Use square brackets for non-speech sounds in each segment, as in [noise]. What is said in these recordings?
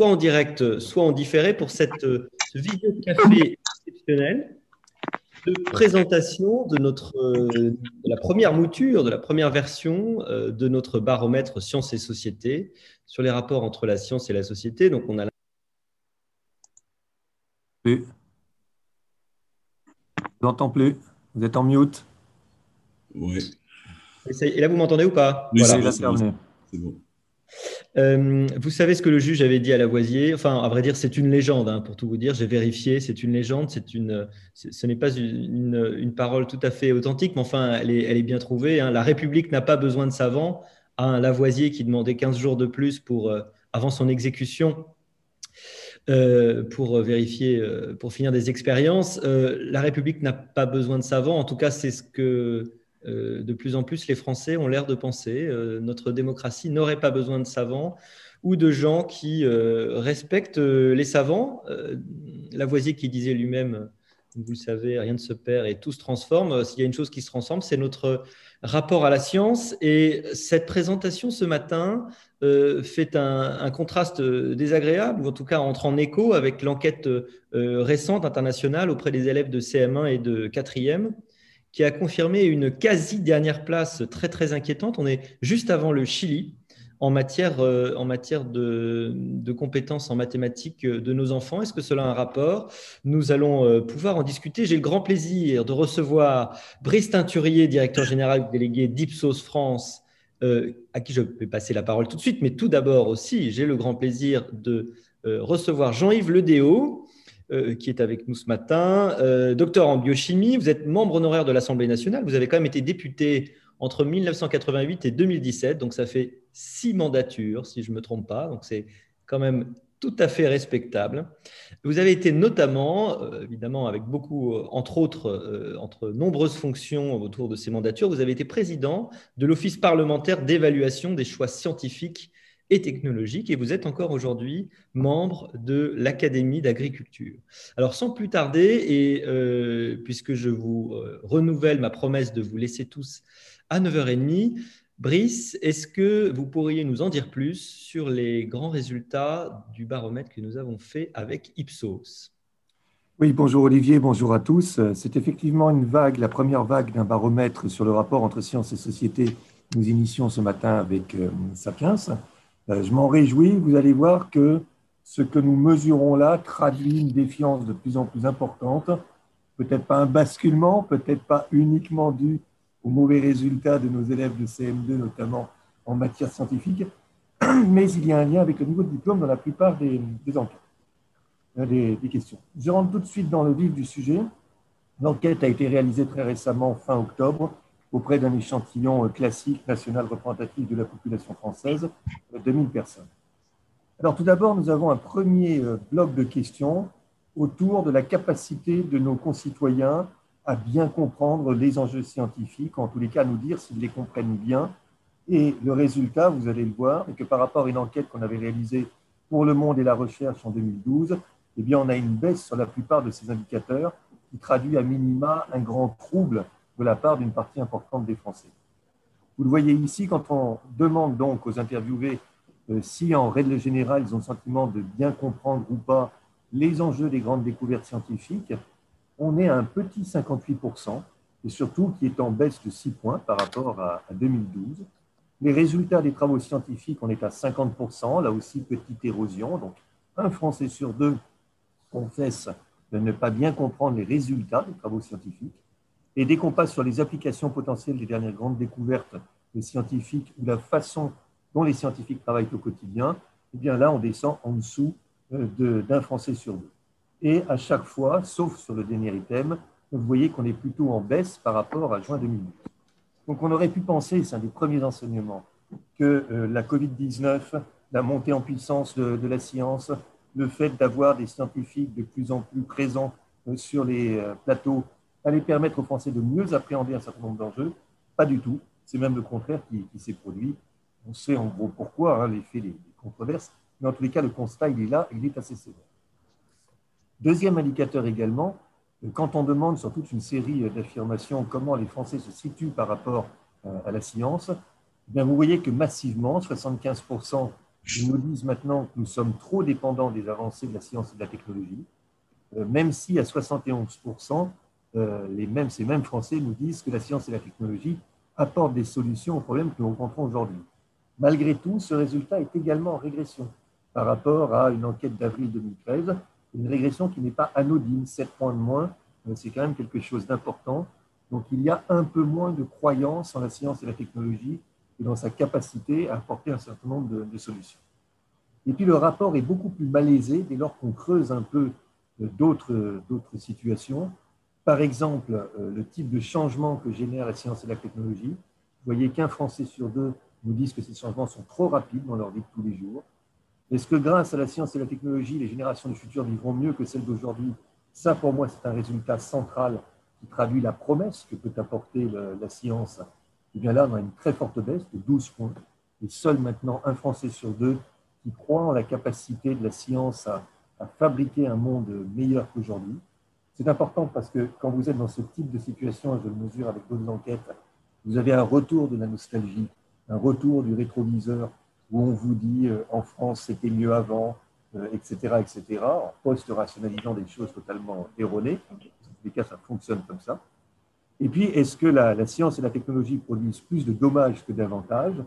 soit en direct, soit en différé, pour cette vidéo café exceptionnelle de présentation de, notre, de la première mouture, de la première version de notre baromètre Sciences et Société sur les rapports entre la science et la société. Donc, on a plus. Je vous entends plus. Vous êtes en mute. Oui. Et là, vous m'entendez ou pas? Oui, voilà. c'est bon. Euh, vous savez ce que le juge avait dit à Lavoisier? Enfin, à vrai dire, c'est une légende, hein, pour tout vous dire. J'ai vérifié, c'est une légende. C'est une, ce n'est pas une, parole tout à fait authentique, mais enfin, elle est, bien trouvée. Hein. La République n'a pas besoin de savants. Un Lavoisier qui demandait 15 jours de plus pour, euh, avant son exécution euh, pour vérifier, pour finir des expériences. La République n'a pas besoin de savants. En tout cas, c'est ce que de plus en plus les Français ont l'air de penser. notre démocratie n'aurait pas besoin de savants ou de gens qui respectent les savants. Lavoisier qui disait lui-même, vous le savez, rien ne se perd et tout se transforme. S'il y a une chose qui se transforme, c'est notre rapport à la science. Et cette présentation ce matin euh, fait un, contraste désagréable, ou en tout cas entre en écho avec l'enquête euh, récente internationale auprès des élèves de CM1 et de 4e, qui a confirmé une quasi dernière place très très inquiétante. On est juste avant le Chili en matière, euh, en matière de, compétences en mathématiques de nos enfants. Est-ce que cela a un rapport? Nous allons pouvoir en discuter. J'ai le grand plaisir de recevoir Brice Teinturier, directeur général délégué d'Ipsos France, euh, à qui je vais passer la parole tout de suite. Mais tout d'abord aussi, j'ai le grand plaisir de euh, recevoir Jean-Yves Ledéo, euh, qui est avec nous ce matin, docteur en biochimie. Vous êtes membre honoraire de l'Assemblée nationale. Vous avez quand même été député entre 1988 et 2017, donc ça fait six mandatures, si je ne me trompe pas. Donc c'est quand même tout à fait respectable. Vous avez été notamment, euh, évidemment avec beaucoup, euh, entre autres, euh, entre nombreuses fonctions autour de ces mandatures, vous avez été président de l'Office parlementaire d'évaluation des choix scientifiques et technologiques et vous êtes encore aujourd'hui membre de l'Académie d'agriculture. Alors sans plus tarder, et puisque je vous renouvelle ma promesse de vous laisser tous à 9h30, Brice, est-ce que vous pourriez nous en dire plus sur les grands résultats du baromètre que nous avons fait avec Ipsos? Oui, bonjour Olivier, bonjour à tous. C'est effectivement une vague, la première vague d'un baromètre sur le rapport entre sciences et société nous initions ce matin avec euh, Sapiens. Euh, je m'en réjouis, vous allez voir que ce que nous mesurons là traduit une défiance de plus en plus importante, peut-être pas un basculement, peut-être pas uniquement dû aux mauvais résultats de nos élèves de CM2, notamment en matière scientifique, [clears throat] mais il y a un lien avec le niveau de diplôme dans la plupart des, enquêtes, euh, des, des, questions. Je rentre tout de suite dans le vif du sujet. L'enquête a été réalisée très récemment, fin octobre, auprès d'un échantillon euh, classique national représentatif de la population française, 2000 personnes. Alors tout d'abord, nous avons un premier euh, bloc de questions autour de la capacité de nos concitoyens à bien comprendre les enjeux scientifiques, en tous les cas à nous dire s'ils les comprennent bien. Et le résultat, vous allez le voir, est que par rapport à une enquête qu'on avait réalisée pour Le Monde et la Recherche en 2012, eh bien, on a une baisse sur la plupart de ces indicateurs qui traduit à minima un grand trouble de la part d'une partie importante des Français. Vous le voyez ici, quand on demande donc aux interviewés euh, si en règle générale ils ont le sentiment de bien comprendre ou pas les enjeux des grandes découvertes scientifiques, on est à un petit 58%, et surtout qui est en baisse de 6 points par rapport à 2012. Les résultats des travaux scientifiques, on est à 50%, là aussi petite érosion, donc un Français sur deux confesse de ne pas bien comprendre les résultats des travaux scientifiques. Et dès qu'on passe sur les applications potentielles des dernières grandes découvertes des scientifiques ou la façon dont les scientifiques travaillent au quotidien, eh bien là, on descend en dessous euh, d'un Français sur deux. Et à chaque fois, sauf sur le dernier item, vous voyez qu'on est plutôt en baisse par rapport à juin 2012. Donc on aurait pu penser, c'est un des premiers enseignements, que euh, la Covid-19, la montée en puissance de, la science, le fait d'avoir des scientifiques de plus en plus présents euh, sur les plateaux allait permettre aux Français de mieux appréhender un certain nombre d'enjeux. Pas du tout. C'est même le contraire qui, s'est produit. On sait en gros pourquoi, hein, l'effet des, controverses, mais en tous les cas, le constat, il est là, il est assez sévère. Deuxième indicateur également, quand on demande sur toute une série d'affirmations comment les Français se situent par rapport euh, à la science, eh bien vous voyez que massivement, 75% Ils nous disent maintenant que nous sommes trop dépendants des avancées de la science et de la technologie, euh, même si à 71%, euh, les mêmes, ces mêmes Français nous disent que la science et la technologie apportent des solutions aux problèmes que nous rencontrons aujourd'hui. Malgré tout, ce résultat est également en régression par rapport à une enquête d'avril 2013, une régression qui n'est pas anodine, 7 points de moins, c'est quand même quelque chose d'important. Donc il y a un peu moins de croyance en la science et la technologie et dans sa capacité à apporter un certain nombre de, solutions. Et puis le rapport est beaucoup plus malaisé dès lors qu'on creuse un peu euh, d'autres situations. Par exemple, euh, le type de changement que génère la science et la technologie. Vous voyez qu'un Français sur deux nous disent que ces changements sont trop rapides dans leur vie de tous les jours. Est-ce que grâce à la science et la technologie, les générations du futur vivront mieux que celles d'aujourd'hui? Ça, pour moi, c'est un résultat central qui traduit la promesse que peut apporter la science. Et eh bien là, on a une très forte baisse de 12 points. Et seul maintenant un Français sur deux qui croit en la capacité de la science à, à fabriquer un monde meilleur qu'aujourd'hui. C'est important parce que quand vous êtes dans ce type de situation, je le mesure avec d'autres enquêtes, vous avez un retour de la nostalgie, un retour du rétroviseur où on vous dit euh, en France c'était mieux avant, etc., euh, etc., en post-rationalisant des choses totalement erronées. Dans tous les cas, ça fonctionne comme ça. Et puis, est-ce que la, science et la technologie produisent plus de dommages que d'avantages?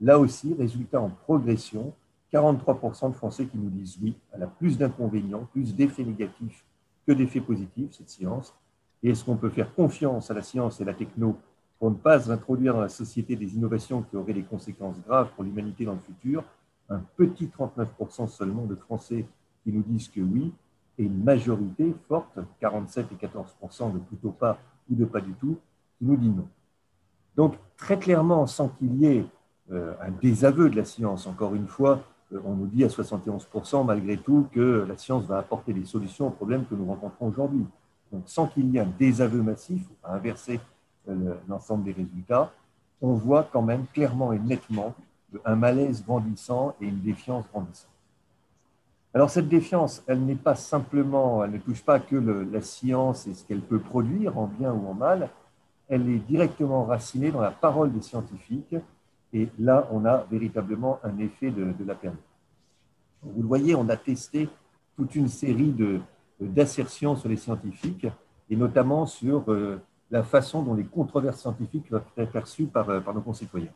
Là aussi, résultat en progression, 43% de Français qui nous disent oui, elle a plus d'inconvénients, plus d'effets négatifs que d'effets positifs, cette science. Et est-ce qu'on peut faire confiance à la science et la techno pour ne pas introduire dans la société des innovations qui auraient des conséquences graves pour l'humanité dans le futur, un petit 39% seulement de Français qui nous disent que oui, et une majorité forte, 47 et 14% de plutôt pas ou de pas du tout, qui nous dit non. Donc, très clairement, sans qu'il y ait euh, un désaveu de la science, encore une fois, on nous dit à 71% malgré tout que la science va apporter des solutions aux problèmes que nous rencontrons aujourd'hui. Donc, sans qu'il y ait un désaveu massif, à inverser l'ensemble des résultats, on voit quand même clairement et nettement un malaise grandissant et une défiance grandissante. Alors cette défiance, elle n'est pas simplement, elle ne touche pas que la science et ce qu'elle peut produire en bien ou en mal, elle est directement racinée dans la parole des scientifiques et là on a véritablement un effet de, la perte. Vous le voyez, on a testé toute une série d'assertions sur les scientifiques et notamment sur euh, la façon dont les controverses scientifiques doivent être perçues euh, par, nos concitoyens.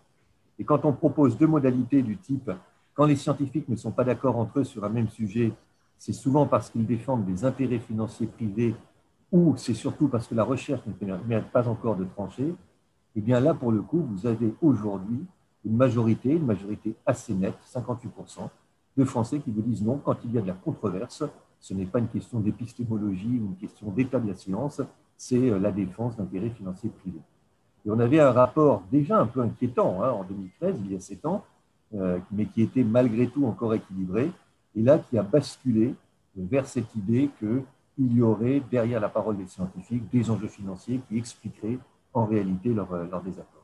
Et quand on propose deux modalités du type, quand les scientifiques ne sont pas d'accord entre eux sur un même sujet, c'est souvent parce qu'ils défendent des intérêts financiers privés ou c'est surtout parce que la recherche ne permet pas encore de trancher, et eh bien là, pour le coup, vous avez aujourd'hui une majorité, une majorité assez nette, 58%, de Français qui vous disent non, quand il y a de la controverse, ce n'est pas une question d'épistémologie ou une question d'état de la science, c'est euh, la défense d'intérêts financiers privés. Et on avait un rapport déjà un peu inquiétant hein, en 2013, il y a sept ans, euh, mais qui était malgré tout encore équilibré, et là qui a basculé vers cette idée qu'il y aurait derrière la parole des scientifiques des enjeux financiers qui expliqueraient en réalité euh, leur désaccord.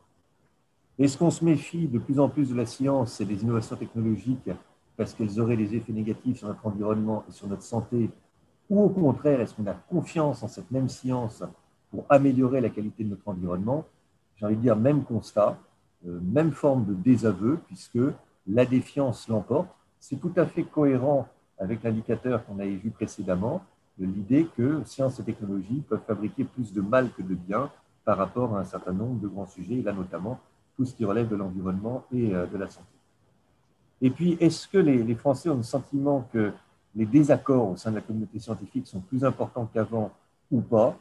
Est-ce qu'on se méfie de plus en plus de la science et des innovations technologiques parce qu'elles auraient des effets négatifs sur notre environnement et sur notre santé ou au contraire, est-ce qu'on a confiance en cette même science pour améliorer la qualité de notre environnement? J'ai envie de dire même constat, euh, même forme de désaveu, puisque la défiance l'emporte. C'est tout à fait cohérent avec l'indicateur qu'on avait vu précédemment, de l'idée que science et technologie peuvent fabriquer plus de mal que de bien par rapport à un certain nombre de grands sujets, et là notamment tout ce qui relève de l'environnement et euh, de la santé. Et puis, est-ce que les Français ont le sentiment que les désaccords au sein de la communauté scientifique sont plus importants qu'avant ou pas?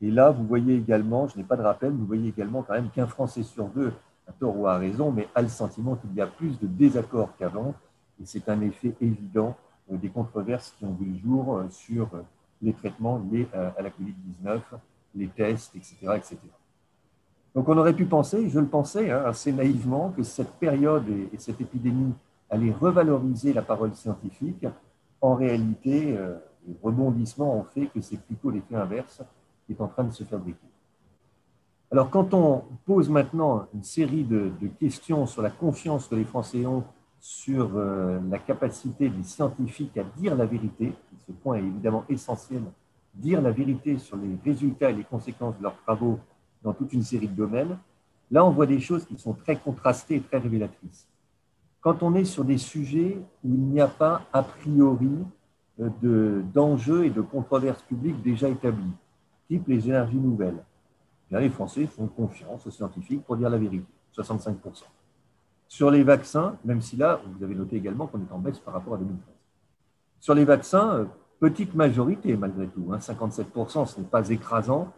Et là, vous voyez également, je n'ai pas de rappel, vous voyez également quand même qu'un Français sur deux, à tort ou à raison, mais a le sentiment qu'il y a plus de désaccords qu'avant. Et c'est un effet évident euh, des controverses qui ont vu le jour euh, sur les traitements liés à la Covid-19, les tests, etc., etc. Donc on aurait pu penser, je le pensais hein, assez naïvement, que cette période et cette épidémie allait revaloriser la parole scientifique en réalité, euh, les rebondissements ont fait que c'est plutôt l'effet inverse qui est en train de se fabriquer. Alors, quand on pose maintenant une série de, questions sur la confiance que les Français ont sur euh, la capacité des scientifiques à dire la vérité, ce point est évidemment essentiel, dire la vérité sur les résultats et les conséquences de leurs travaux dans toute une série de domaines, là, on voit des choses qui sont très contrastées et très révélatrices. quand on est sur des sujets où il n'y a pas a priori d'enjeux et de controverses publiques déjà établis, type les énergies nouvelles. les Français font confiance aux scientifiques pour dire la vérité, 65%. Sur les vaccins, même si là, vous avez noté également qu'on est en baisse par rapport à 2013. Sur les vaccins, euh, petite majorité malgré tout, 57%, hein, ce n'est pas écrasant,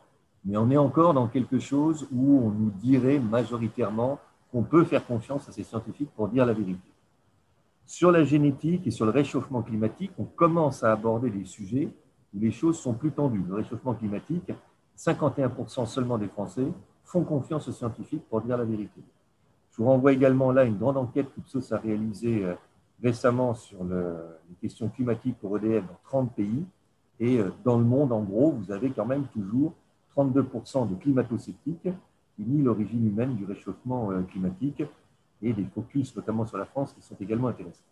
mais on est encore dans quelque chose où on nous dirait majoritairement qu'on peut faire confiance à ces scientifiques pour dire la vérité. Sur la génétique et sur le réchauffement climatique, on commence à aborder des sujets où les choses sont plus tendues. Le réchauffement climatique, 51% seulement des Français font confiance aux scientifiques pour dire la vérité. Je vous renvoie également là une grande enquête qu'Ipsos a réalisée euh, récemment sur les questions climatiques pour EDF dans 30 pays. Et euh, dans le monde, en gros, vous avez quand même toujours 32% de climato-sceptiques qui nient l'origine humaine du réchauffement euh, climatique et des focus, notamment sur la France, qui sont également intéressants.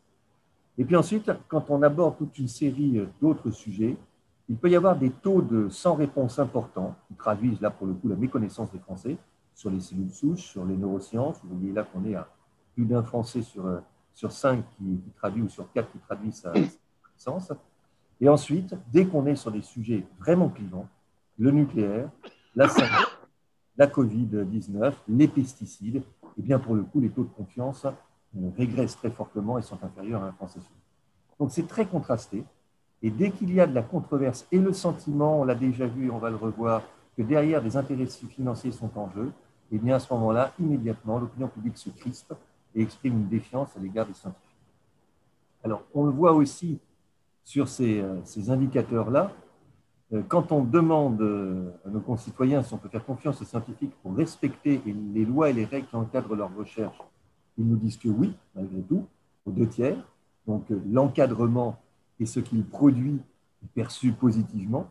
Et puis ensuite, quand on aborde toute une série d'autres sujets, il peut y avoir des taux de sans réponse importants qui traduisent là pour le coup la méconnaissance des Français sur les cellules souches, sur les neurosciences. Vous voyez là qu'on est à plus d'un Français sur, euh, sur cinq qui, traduit ou sur quatre qui traduit sa connaissance. Et ensuite, dès qu'on est sur des sujets vraiment clivants, le nucléaire, la santé, la Covid-19, les pesticides, et bien pour le coup, les taux de confiance euh, régressent très fortement et sont inférieurs à un Français sur Donc c'est très contrasté. Et dès qu'il y a de la controverse et le sentiment, on l'a déjà vu et on va le revoir, que derrière des intérêts financiers sont en jeu, et eh bien à ce moment-là, immédiatement, l'opinion publique se crispe et exprime une défiance à l'égard des scientifiques. Alors, on le voit aussi sur ces, euh, ces indicateurs-là. Euh, quand on demande euh, à nos concitoyens si on peut faire confiance aux scientifiques pour respecter les lois et les règles qui encadrent leur recherche, ils nous disent que oui, malgré tout, aux deux tiers. Donc, l'encadrement et ce qu'il produit est perçu positivement.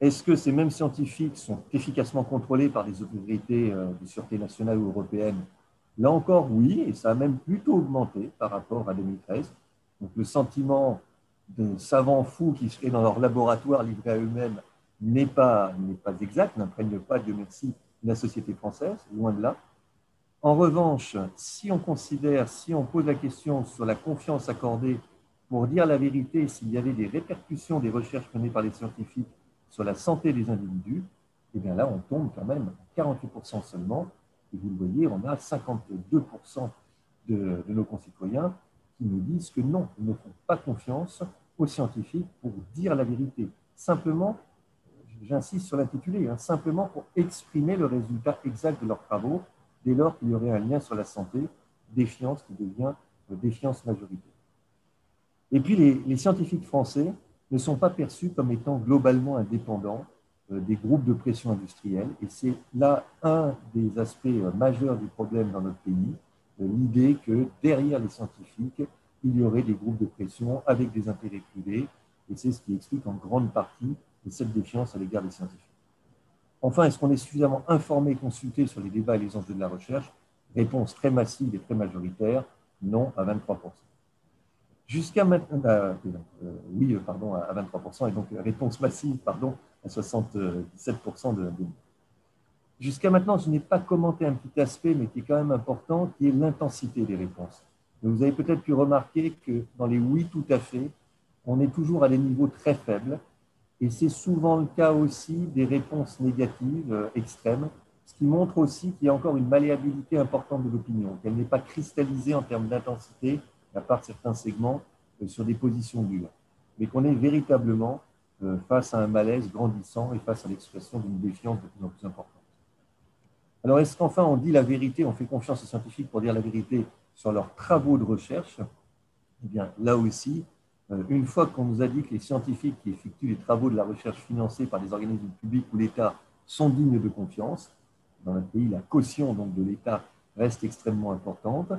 Est-ce que ces mêmes scientifiques sont efficacement contrôlés par des autorités euh, de sûreté nationale ou européenne Là encore, oui, et ça a même plutôt augmenté par rapport à 2013. Donc le sentiment de savants fous qui seraient dans leur laboratoire livrés à eux-mêmes n'est pas, pas exact, n'imprègne pas, Dieu merci, la société française, loin de là. En revanche, si on considère, si on pose la question sur la confiance accordée pour dire la vérité, s'il y avait des répercussions des recherches menées par les scientifiques sur la santé des individus, eh bien là, on tombe quand même à 48% seulement. Et vous le voyez, on a 52% de, de, nos concitoyens qui nous disent que non, ils ne font pas confiance aux scientifiques pour dire la vérité. Simplement, j'insiste sur l'intitulé, hein, simplement pour exprimer le résultat exact de leurs travaux, dès lors qu'il y aurait un lien sur la santé, défiance qui devient défiance majoritaire. Et puis, les, scientifiques français ne sont pas perçus comme étant globalement indépendants euh, des groupes de pression industrielle. Et c'est là un des aspects euh, majeurs du problème dans notre pays, euh, l'idée que derrière les scientifiques, il y aurait des groupes de pression avec des intérêts privés. Et c'est ce qui explique en grande partie cette défiance à l'égard des scientifiques. Enfin, est-ce qu'on est suffisamment informé et consulté sur les débats et les enjeux de la recherche? Réponse très massive et très majoritaire, non à 23%. Jusqu'à maintenant, euh, euh, oui, pardon, à 23%, et donc euh, réponse massive, pardon, à 77% de, Jusqu'à maintenant, je n'ai pas commenté un petit aspect, mais qui est quand même important, qui est l'intensité des réponses. Vous avez peut-être pu remarquer que dans les oui tout à fait, on est toujours à des niveaux très faibles, et c'est souvent le cas aussi des réponses négatives extrêmes, ce qui montre aussi qu'il y a encore une malléabilité importante de l'opinion, qu'elle n'est pas cristallisée en termes d'intensité, à part certains segments, euh, sur des positions dures, mais qu'on est véritablement euh, face à un malaise grandissant et face à l'expression d'une défiance de plus en plus importante. Alors, est-ce qu'enfin on dit la vérité, on fait confiance aux scientifiques pour dire la vérité sur leurs travaux de recherche Eh là aussi, euh, une fois qu'on nous a dit que les scientifiques qui effectuent les travaux de la recherche financés par des organismes publics ou l'État sont dignes de confiance, dans notre pays, la caution donc, de l'État reste extrêmement importante.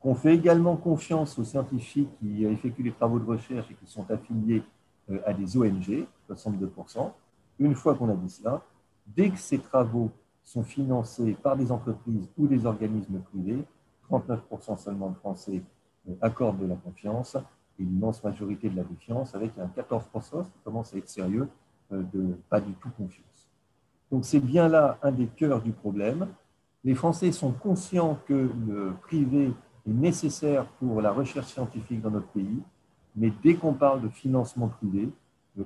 On fait également confiance aux scientifiques qui effectuent les travaux de recherche et qui sont affiliés euh, à des ONG, 62%. Une fois qu'on a dit cela, dès que ces travaux sont financés par des entreprises ou des organismes privés, 39% seulement de Français euh, accordent de la confiance et l'immense majorité de la défiance, avec un 14% qui commence à être sérieux, euh, de pas du tout confiance. Donc c'est bien là un des cœurs du problème. Les Français sont conscients que le privé est nécessaire pour la recherche scientifique dans notre pays, mais dès qu'on parle de financement privé,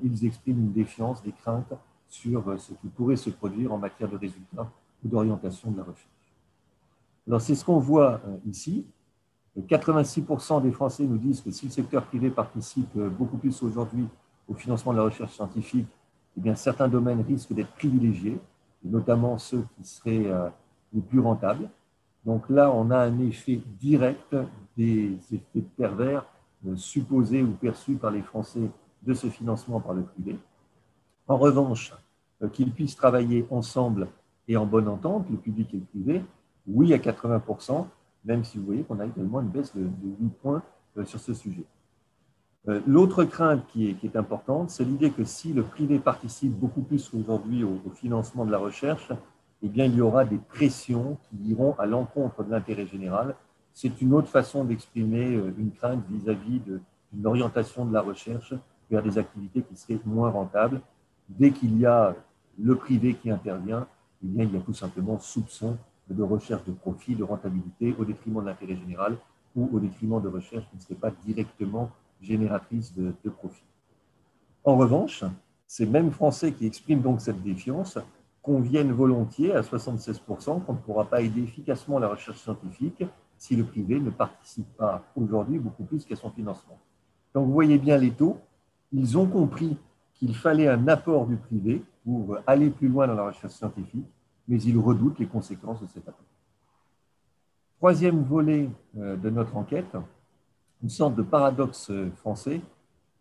ils expriment une défiance, des craintes sur ce qui pourrait se produire en matière de résultats ou d'orientation de la recherche. Alors, c'est ce qu'on voit ici. 86% des Français nous disent que si le secteur privé participe beaucoup plus aujourd'hui au financement de la recherche scientifique, eh bien, certains domaines risquent d'être privilégiés, notamment ceux qui seraient euh, les plus rentables. Donc là, on a un effet direct des effets pervers euh, supposés ou perçus par les Français de ce financement par le privé. En revanche, euh, qu'ils puissent travailler ensemble et en bonne entente, le public et le privé, oui à 80%, même si vous voyez qu'on a également une baisse de, de 8 points sur ce sujet. Euh, l'autre crainte qui est, importante, c'est l'idée que si le privé participe beaucoup plus aujourd'hui au, financement de la recherche, eh bien, il y aura des pressions qui iront à l'encontre de l'intérêt général. C'est une autre façon d'exprimer euh, une crainte vis-à-vis d'une orientation de la recherche vers des activités qui seraient moins rentables. Dès qu'il y a le privé qui intervient, eh bien, il y a tout simplement soupçon de recherche de profit, de rentabilité au détriment de l'intérêt général ou au détriment de recherche qui ne serait pas directement génératrice de, profit. En revanche, ces mêmes Français qui expriment donc cette défiance conviennent volontiers à 76% qu'on ne pourra pas aider efficacement la recherche scientifique si le privé ne participe pas aujourd'hui beaucoup plus qu'à son financement. Donc vous voyez bien les taux, ils ont compris qu'il fallait un apport du privé pour aller plus loin dans la recherche scientifique, mais ils redoutent les conséquences de cet apport. Troisième volet euh, de notre enquête, une sorte de paradoxe euh, français,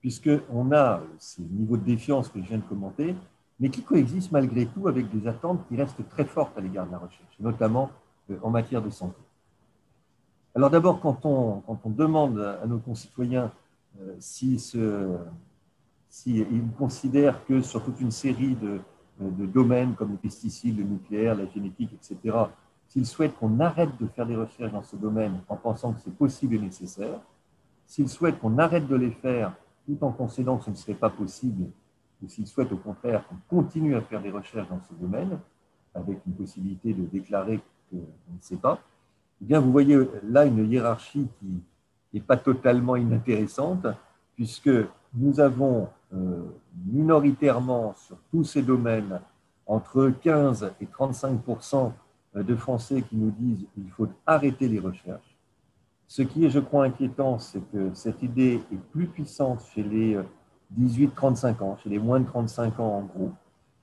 puisqu'on a ces niveaux de défiance que je viens de commenter, mais qui coexistent malgré tout avec des attentes qui restent très fortes à l'égard de la recherche, notamment euh, en matière de santé. Alors d'abord, quand on, quand on, demande à nos concitoyens euh, s'ils si considèrent que sur toute une série de, de, domaines comme les pesticides, le nucléaire, la génétique, etc., s'ils souhaitent qu'on arrête de faire des recherches dans ce domaine en pensant que c'est possible et nécessaire, S'ils souhaitent qu'on arrête de les faire tout en concédant que ce ne serait pas possible, ou s'ils souhaitent au contraire qu'on continue à faire des recherches dans ce domaine, avec une possibilité de déclarer qu'on ne sait pas, eh bien vous voyez là une hiérarchie qui n'est pas totalement inintéressante, puisque nous avons euh, minoritairement sur tous ces domaines entre 15 et 35 de Français qui nous disent qu'il faut arrêter les recherches. Ce qui est, je crois, inquiétant, c'est que cette idée est plus puissante chez les 18-35 ans, chez les moins de 35 ans en gros,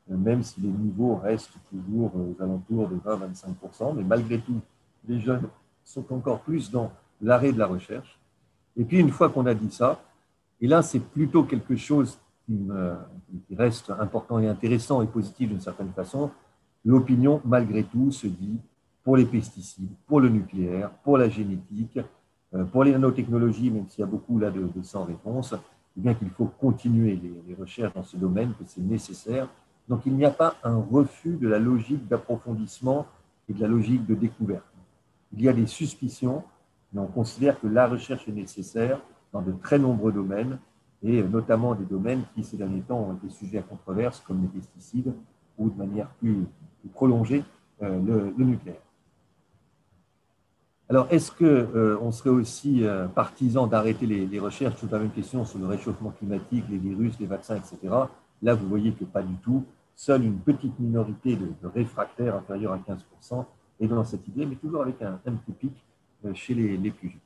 même si les niveaux restent toujours aux alentours de 20-25%, mais malgré tout, les jeunes sont encore plus dans l'arrêt de la recherche. Et puis, une fois qu'on a dit ça, et là, c'est plutôt quelque chose qui, reste important et intéressant et positif d'une certaine façon, l'opinion, malgré tout, se dit pour les pesticides, pour le nucléaire, pour la génétique, euh, pour les nanotechnologies, même s'il y a beaucoup là de, sans réponse, eh bien qu'il faut continuer les, recherches dans ce domaine, que c'est nécessaire. Donc il n'y a pas un refus de la logique d'approfondissement et de la logique de découverte. Il y a des suspicions, mais on considère que la recherche est nécessaire dans de très nombreux domaines, et notamment des domaines qui, ces derniers temps, ont été sujets à controverse, comme les pesticides, ou de manière plus, prolongée, euh, le nucléaire. Alors, est-ce qu'on euh, serait aussi euh, partisan d'arrêter les, recherches? Sur la même question sur le réchauffement climatique, les virus, les vaccins, etc. Là, vous voyez que pas du tout. Seule une petite minorité de, réfractaires inférieurs à 15% est dans cette idée, mais toujours avec un, petit pic euh, chez les, plus jeunes.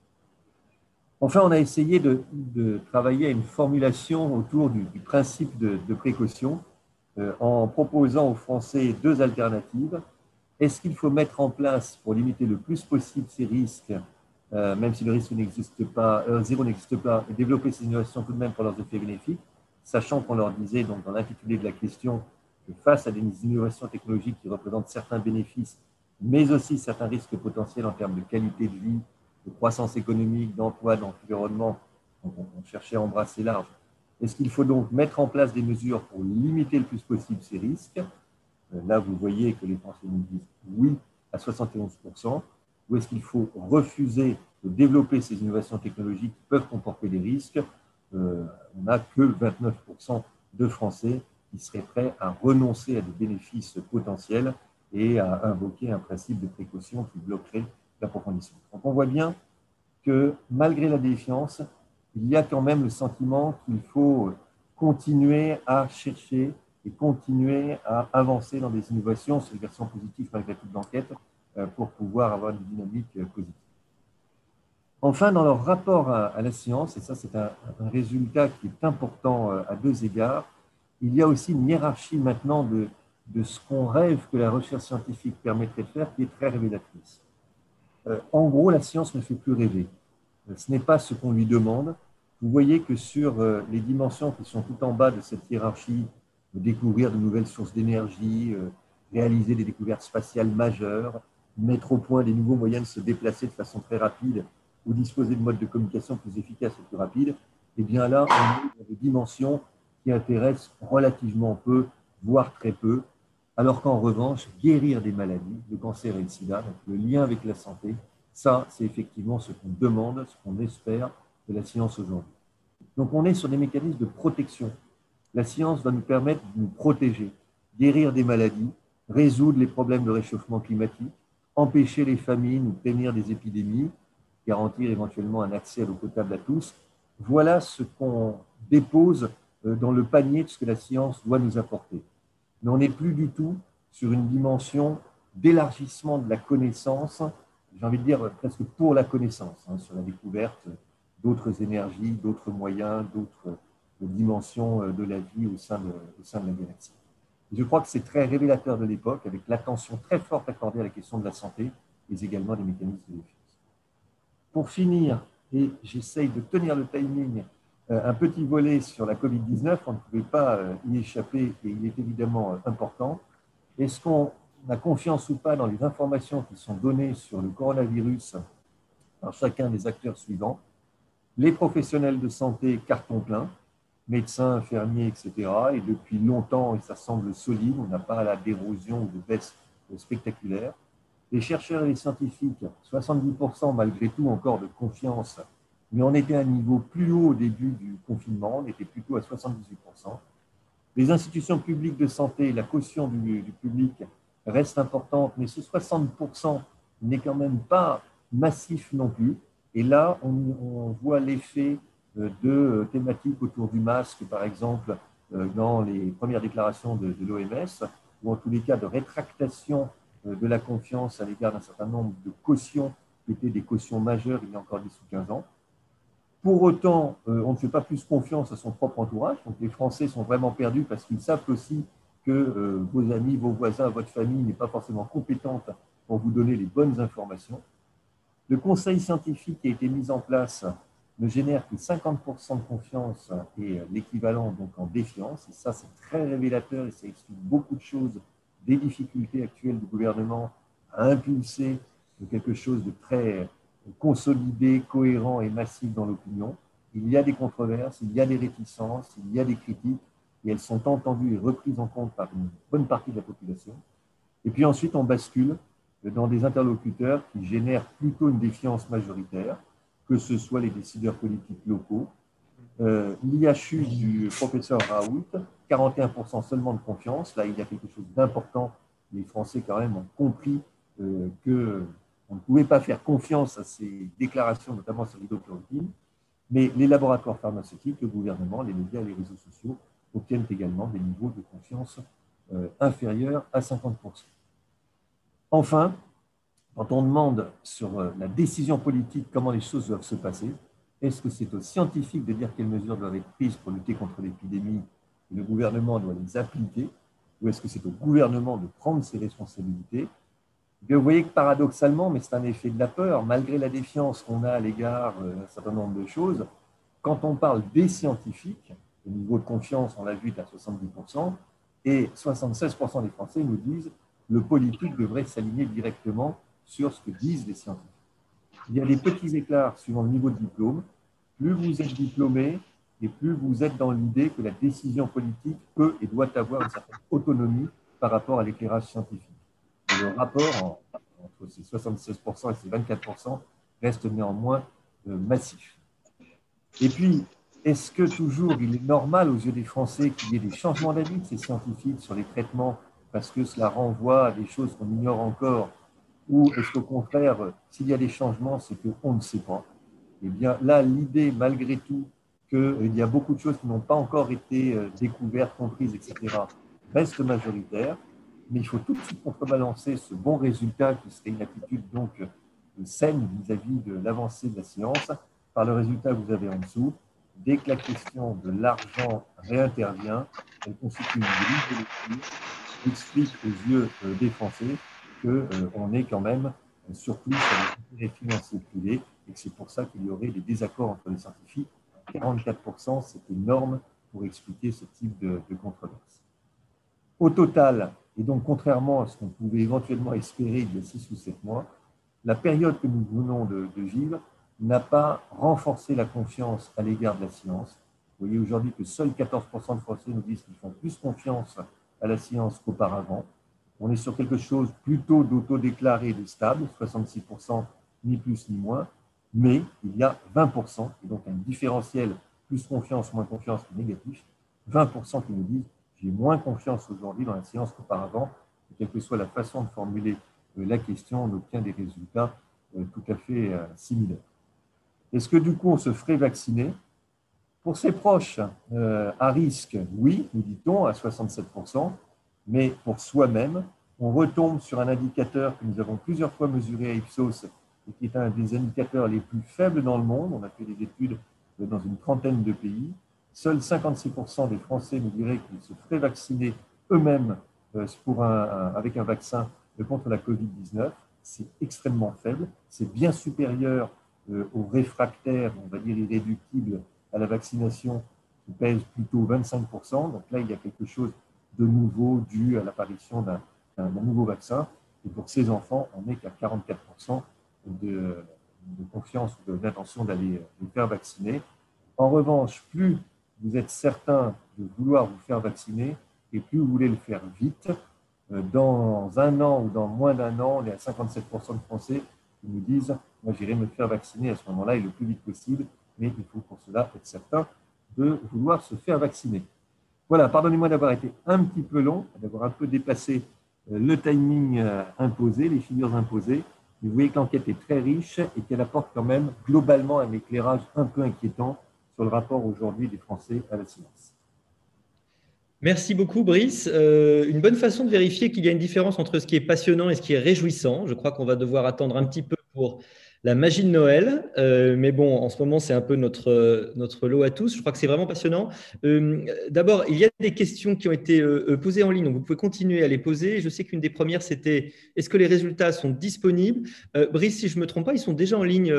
Enfin, on a essayé de, travailler à une formulation autour du, principe de, précaution en proposant aux Français deux alternatives. Est-ce qu'il faut mettre en place, pour limiter le plus possible ces risques, euh, même si le risque n'existe pas, euh, zéro n'existe pas, et développer ces innovations tout de même pour leurs effets bénéfiques, sachant qu'on leur disait donc, dans l'intitulé de la question que face à des innovations technologiques qui représentent certains bénéfices, mais aussi certains risques potentiels en termes de qualité de vie, de croissance économique, d'emploi, d'environnement, on, cherchait à embrasser large. Est-ce qu'il faut donc mettre en place des mesures pour limiter le plus possible ces risques? Euh, là, vous voyez que les Français nous disent oui à 71%. Ou est-ce qu'il faut refuser de développer ces innovations technologiques qui peuvent comporter des risques? Euh, On n'a que 29% de Français qui seraient prêts à renoncer à des bénéfices potentiels et à invoquer un principe de précaution qui bloquerait Donc on voit bien que malgré la défiance, il y a quand même le sentiment qu'il faut continuer à chercher et continuer à avancer dans des innovations, c'est une version positive malgré toute l'enquête, euh, pour pouvoir avoir une dynamique euh, positive. Enfin, dans leur rapport à, la science, et ça c'est un, résultat qui est important euh, à deux égards, il y a aussi une hiérarchie maintenant de ce qu'on rêve que la recherche scientifique permettrait de faire qui est très révélatrice. En gros, la science ne fait plus rêver. Ce n'est pas ce qu'on lui demande. Vous voyez que sur les dimensions qui sont tout en bas de cette hiérarchie, découvrir de nouvelles sources d'énergie, réaliser des découvertes spatiales majeures, mettre au point des nouveaux moyens de se déplacer de façon très rapide ou disposer de modes de communication plus efficaces et plus rapides, eh bien là, on est dans des dimensions qui intéressent relativement peu, voire très peu, alors qu'en revanche, guérir des maladies, le cancer et le sida, le lien avec la santé, ça, c'est effectivement ce qu'on demande, ce qu'on espère de la science aujourd'hui. Donc on est sur des mécanismes de protection. La science va nous permettre de nous protéger, guérir des maladies, résoudre les problèmes de réchauffement climatique, empêcher les famines ou prévenir des épidémies, garantir éventuellement un accès à l'eau potable à tous. Voilà ce qu'on dépose euh, dans le panier de ce que la science doit nous apporter. Mais on n'est plus du tout sur une dimension d'élargissement de la connaissance, j'ai envie de dire presque pour la connaissance, hein, sur la découverte d'autres énergies, d'autres moyens, d'autres dimensions euh, de la vie au sein de, la galaxie. Je crois que c'est très révélateur de l'époque, avec l'attention très forte accordée à la question de la santé, mais également des mécanismes de défense. Pour finir, et j'essaye de tenir le timing, un petit volet sur la Covid-19, on ne pouvait pas euh, y échapper et il est évidemment euh, important. Est-ce qu'on a confiance ou pas dans les informations qui sont données sur le coronavirus par chacun des acteurs suivants? Les professionnels de santé, carton plein, médecins, infirmiers, etc. Et depuis longtemps, et ça semble solide, on n'a pas la d'érosion ou de baisse spectaculaire. Les chercheurs et les scientifiques, 70% malgré tout encore de confiance, mais on était à un niveau plus haut au début du confinement, on était plutôt à 78%. Les institutions publiques de santé, la caution du, public reste importante, mais ce 60% n'est quand même pas massif non plus. Et là, on, voit l'effet euh, de euh, thématiques autour du masque, par exemple, euh, dans les premières déclarations de, l'OMS, ou en tous les cas de rétractation de la confiance à l'égard d'un certain nombre de cautions qui étaient des cautions majeures il y a encore 10 ou 15 ans. Pour autant, on ne fait pas plus confiance à son propre entourage. Donc les Français sont vraiment perdus parce qu'ils savent aussi que vos amis, vos voisins, votre famille n'est pas forcément compétente pour vous donner les bonnes informations. Le conseil scientifique qui a été mis en place ne génère que 50% de confiance et l'équivalent donc en défiance. Et ça, c'est très révélateur et ça explique beaucoup de choses des difficultés actuelles du gouvernement à impulser quelque chose de très consolidé, cohérent et massif dans l'opinion. Il y a des controverses, il y a des réticences, il y a des critiques, et elles sont entendues et reprises en compte par une bonne partie de la population. Et puis ensuite, on bascule dans des interlocuteurs qui génèrent plutôt une défiance majoritaire, que ce soit les décideurs politiques locaux. Euh, L'IHU du professeur Raoult, 41% seulement de confiance. Là, il y a quelque chose d'important. Les Français, quand même, ont compris euh, qu'on ne pouvait pas faire confiance à ces déclarations, notamment sur l'hydrochloroquine. Mais les laboratoires pharmaceutiques, le gouvernement, les médias les réseaux sociaux obtiennent également des niveaux de confiance euh, inférieurs à 50%. Enfin, quand on demande sur euh, la décision politique comment les choses doivent se passer, est-ce que c'est aux scientifiques de dire quelles mesures doivent être prises pour lutter contre l'épidémie et le gouvernement doit les appliquer Ou est-ce que c'est au gouvernement de prendre ses responsabilités Vous voyez que paradoxalement, mais c'est un effet de la peur, malgré la défiance qu'on a à l'égard euh, d'un certain nombre de choses, quand on parle des scientifiques, le niveau de confiance, on l'a vu, est à 70%, et 76% des Français nous disent le politique devrait s'aligner directement sur ce que disent les scientifiques. Il y a des petits écarts suivant le niveau de diplôme. Plus vous êtes diplômé et plus vous êtes dans l'idée que la décision politique peut et doit avoir une certaine autonomie par rapport à l'éclairage scientifique. Le rapport entre ces 76% et ces 24% reste néanmoins euh, massif. Et puis, est-ce que toujours il est normal aux yeux des Français qu'il y ait des changements d'avis de ces scientifiques sur les traitements parce que cela renvoie à des choses qu'on ignore encore? Ou est-ce qu'au contraire, s'il y a des changements, c'est qu'on ne sait pas? Eh bien là, l'idée, malgré tout, qu'il y a beaucoup de choses qui n'ont pas encore été découvertes, comprises, etc., reste majoritaire. Mais il faut tout de suite contrebalancer ce bon résultat qui serait une attitude donc saine vis-à-vis de l'avancée de la science par le résultat que vous avez en dessous. Dès que la question de l'argent réintervient, elle constitue une grille de qui explique aux yeux euh, des Français qu'on euh, est quand même surplus sur les financiers privés et que c'est pour ça qu'il y aurait des désaccords entre les scientifiques. 44%, c'est énorme pour expliquer ce type de, de controverse. Au total, et donc contrairement à ce qu'on pouvait éventuellement espérer il y a 6 ou 7 mois, la période que nous venons de, vivre n'a pas renforcé la confiance à l'égard de la science. Vous voyez aujourd'hui que seuls 14% de Français nous disent qu'ils font plus confiance à la science qu'auparavant. On est sur quelque chose plutôt d'autodéclaré de stable, 66% ni plus ni moins, mais il y a 20%, et donc un différentiel plus confiance, moins confiance négatif, 20% qui nous disent j'ai moins confiance aujourd'hui dans la science qu'auparavant, quelle que soit la façon de formuler euh, la question, on obtient des résultats euh, tout à fait euh, similaires. Est-ce que du coup on se ferait vacciner? Pour ses proches, à risque, oui, nous dit-on, à 67%, mais pour soi-même, on retombe sur un indicateur que nous avons plusieurs fois mesuré à Ipsos et qui est un des indicateurs les plus faibles dans le monde. On a fait des études dans une trentaine de pays. Seuls 56% des Français nous diraient qu'ils se feraient vacciner eux-mêmes avec un vaccin contre la Covid-19, c'est extrêmement faible, c'est bien supérieur euh, aux réfractaires, on va dire irréductibles à la vaccination, qui pèsent plutôt 25%. Donc là, il y a quelque chose de nouveau dû à l'apparition d'un nouveau vaccin. Et pour ces enfants, on n'est qu'à 44% de, de, confiance ou d'intention d'aller les faire vacciner. En revanche, plus vous êtes certain de vouloir vous faire vacciner et plus vous voulez le faire vite, euh, dans un an ou dans moins d'un an, on est à 57% de Français qui nous disent Moi, j'irai me faire vacciner à ce moment-là et le plus vite possible, mais il faut pour cela être certain de vouloir se faire vacciner. Voilà, pardonnez-moi d'avoir été un petit peu long, d'avoir un peu dépassé euh, le timing euh, imposé, les figures imposées. Mais vous voyez que l'enquête est très riche et qu'elle apporte quand même globalement un éclairage un peu inquiétant le rapport aujourd'hui des Français à la science. Merci beaucoup, Brice. Euh, une bonne façon de vérifier qu'il y a une différence entre ce qui est passionnant et ce qui est réjouissant. Je crois qu'on va devoir attendre un petit peu pour la magie de Noël. Euh, mais bon, en ce moment, c'est un peu notre, notre lot à tous. Je crois que c'est vraiment passionnant. Euh, d'abord, il y a des questions qui ont été posées en ligne, donc vous pouvez continuer à les poser. Je sais qu'une des premières, c'était est-ce que les résultats sont disponibles? Brice, si je ne me trompe pas, ils sont déjà en ligne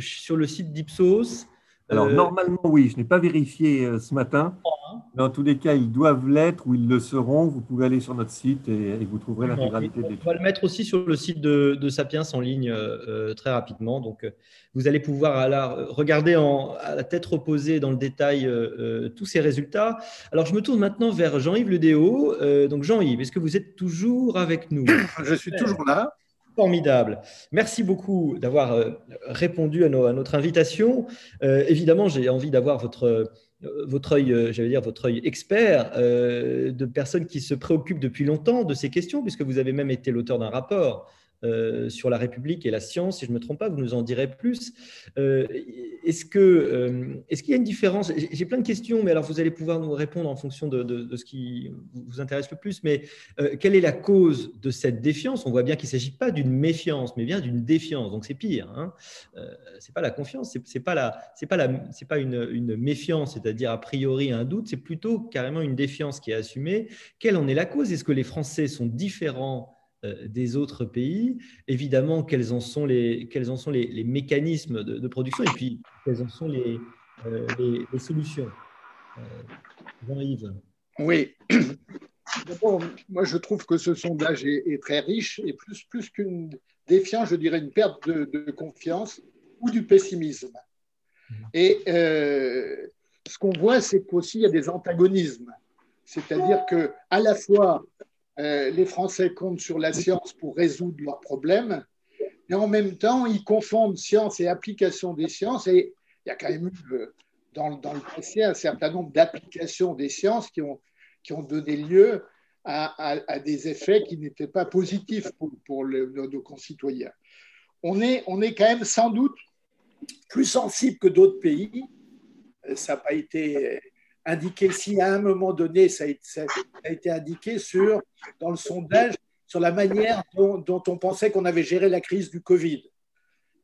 sur le site d'Ipsos. Alors, normalement, oui. Je n'ai pas vérifié ce matin. Dans tous les cas, ils doivent l'être ou ils le seront. Vous pouvez aller sur notre site et, vous trouverez l'intégralité de l'étude. On va le mettre aussi sur le site de, Sapiens en ligne euh, euh, très rapidement. Donc, euh, vous allez pouvoir regarder à la tête reposée dans le détail tous ces résultats. Alors, je me tourne maintenant vers Jean-Yves Ledéo. donc, Jean-Yves, est-ce que vous êtes toujours avec nous? Je suis toujours là. Formidable. Merci beaucoup d'avoir répondu à, notre invitation. évidemment, j'ai envie d'avoir votre euh, œil, euh, j'allais dire votre œil expert euh, de personnes qui se préoccupent depuis longtemps de ces questions, puisque vous avez même été l'auteur d'un rapport euh, sur la République et la science, si je ne me trompe pas, vous nous en direz plus. Euh, est-ce que euh, est-ce qu'il y a une différence? J'ai plein de questions, mais alors vous allez pouvoir nous répondre en fonction de, ce qui vous intéresse le plus. Mais quelle est la cause de cette défiance? On voit bien qu'il ne s'agit pas d'une méfiance, mais bien d'une défiance. Donc c'est pire. Hein c'est pas la confiance, c'est pas la, c'est pas la, c'est pas une, une méfiance, c'est-à-dire a priori un doute. C'est plutôt carrément une défiance qui est assumée. Quelle en est la cause? Est-ce que les Français sont différents des autres pays. Évidemment, quels en sont les, quels en sont les, mécanismes de, production et puis quelles en sont les, euh, les, solutions. Euh, Jean-Yves. Oui. moi, je trouve que ce sondage est, très riche et plus, plus qu'une défiance, je dirais une perte de, confiance ou du pessimisme. Mmh. Et ce qu'on voit, c'est qu'aussi il y a des antagonismes. C'est-à-dire que à la fois euh, les Français comptent sur la science pour résoudre leurs problèmes, mais en même temps, ils confondent science et application des sciences. Et il y a quand même eu euh, dans, le passé un certain nombre d'applications des sciences qui ont, qui ont donné lieu à, des effets qui n'étaient pas positifs pour, nos, concitoyens. On est, on est quand même sans doute plus sensible que d'autres pays. Ça n'a pas été indiqué si à un moment donné, ça a été, indiqué sur, dans le sondage sur la manière dont, on pensait qu'on avait géré la crise du Covid.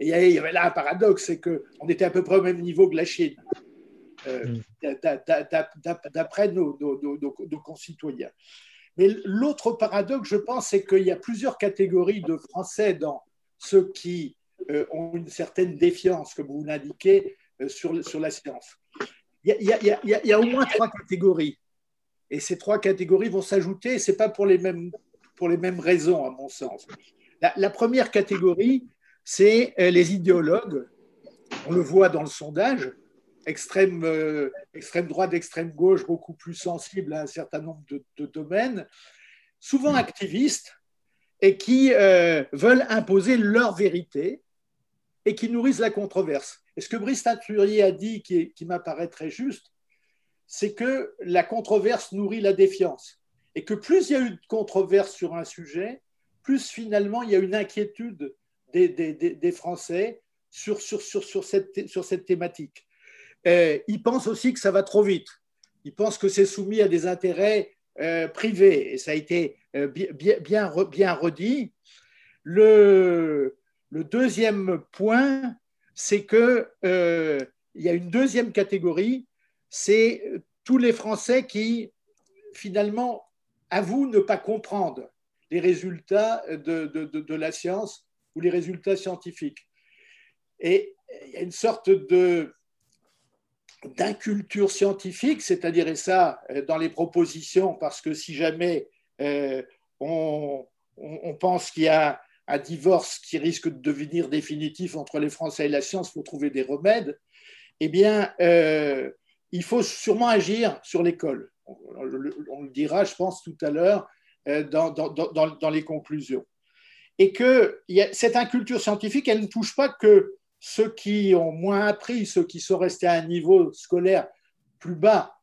Et il y avait là un paradoxe, c'est qu'on était à peu près au même niveau que la Chine, euh, d'après nos, nos, concitoyens. Mais l'autre paradoxe, je pense, c'est qu'il y a plusieurs catégories de Français dans ceux qui euh, ont une certaine défiance, comme vous l'indiquez, euh, sur, sur la science. Il y, a, au moins trois catégories. Et ces trois catégories vont s'ajouter, ce n'est pas pour les, mêmes, pour les mêmes raisons, à mon sens. La, première catégorie, c'est euh, les idéologues. On le voit dans le sondage, extrême, extrême droite, extrême gauche, beaucoup plus sensibles à un certain nombre de, de domaines, souvent activistes, et qui veulent imposer leur vérité et qui nourrissent la controverse. Et ce que Brice Teinturier a dit, qui, m'apparaît très juste, c'est que la controverse nourrit la défiance. Et que plus il y a eu de controverse sur un sujet, plus finalement il y a une inquiétude des, Français sur, sur, sur, cette, sur cette thématique. ils pensent aussi que ça va trop vite. Ils pensent que c'est soumis à des intérêts euh, privés. Et ça a été euh, bien, bien, bien redit. Le, le deuxième point, c'est qu'il euh, y a une deuxième catégorie, c'est tous les Français qui, finalement, avouent ne pas comprendre les résultats de, la science ou les résultats scientifiques. Et il y a une sorte d'inculture scientifique, c'est-à-dire, ça, dans les propositions, parce que si jamais euh, on, pense qu'il y a un divorce qui risque de devenir définitif entre les Français et la science pour trouver des remèdes, eh bien, euh, il faut sûrement agir sur l'école. On, le dira, je pense, tout à l'heure euh, dans, dans, dans, les conclusions. Et que y a, cette inculture scientifique, elle ne touche pas que ceux qui ont moins appris, ceux qui sont restés à un niveau scolaire plus bas,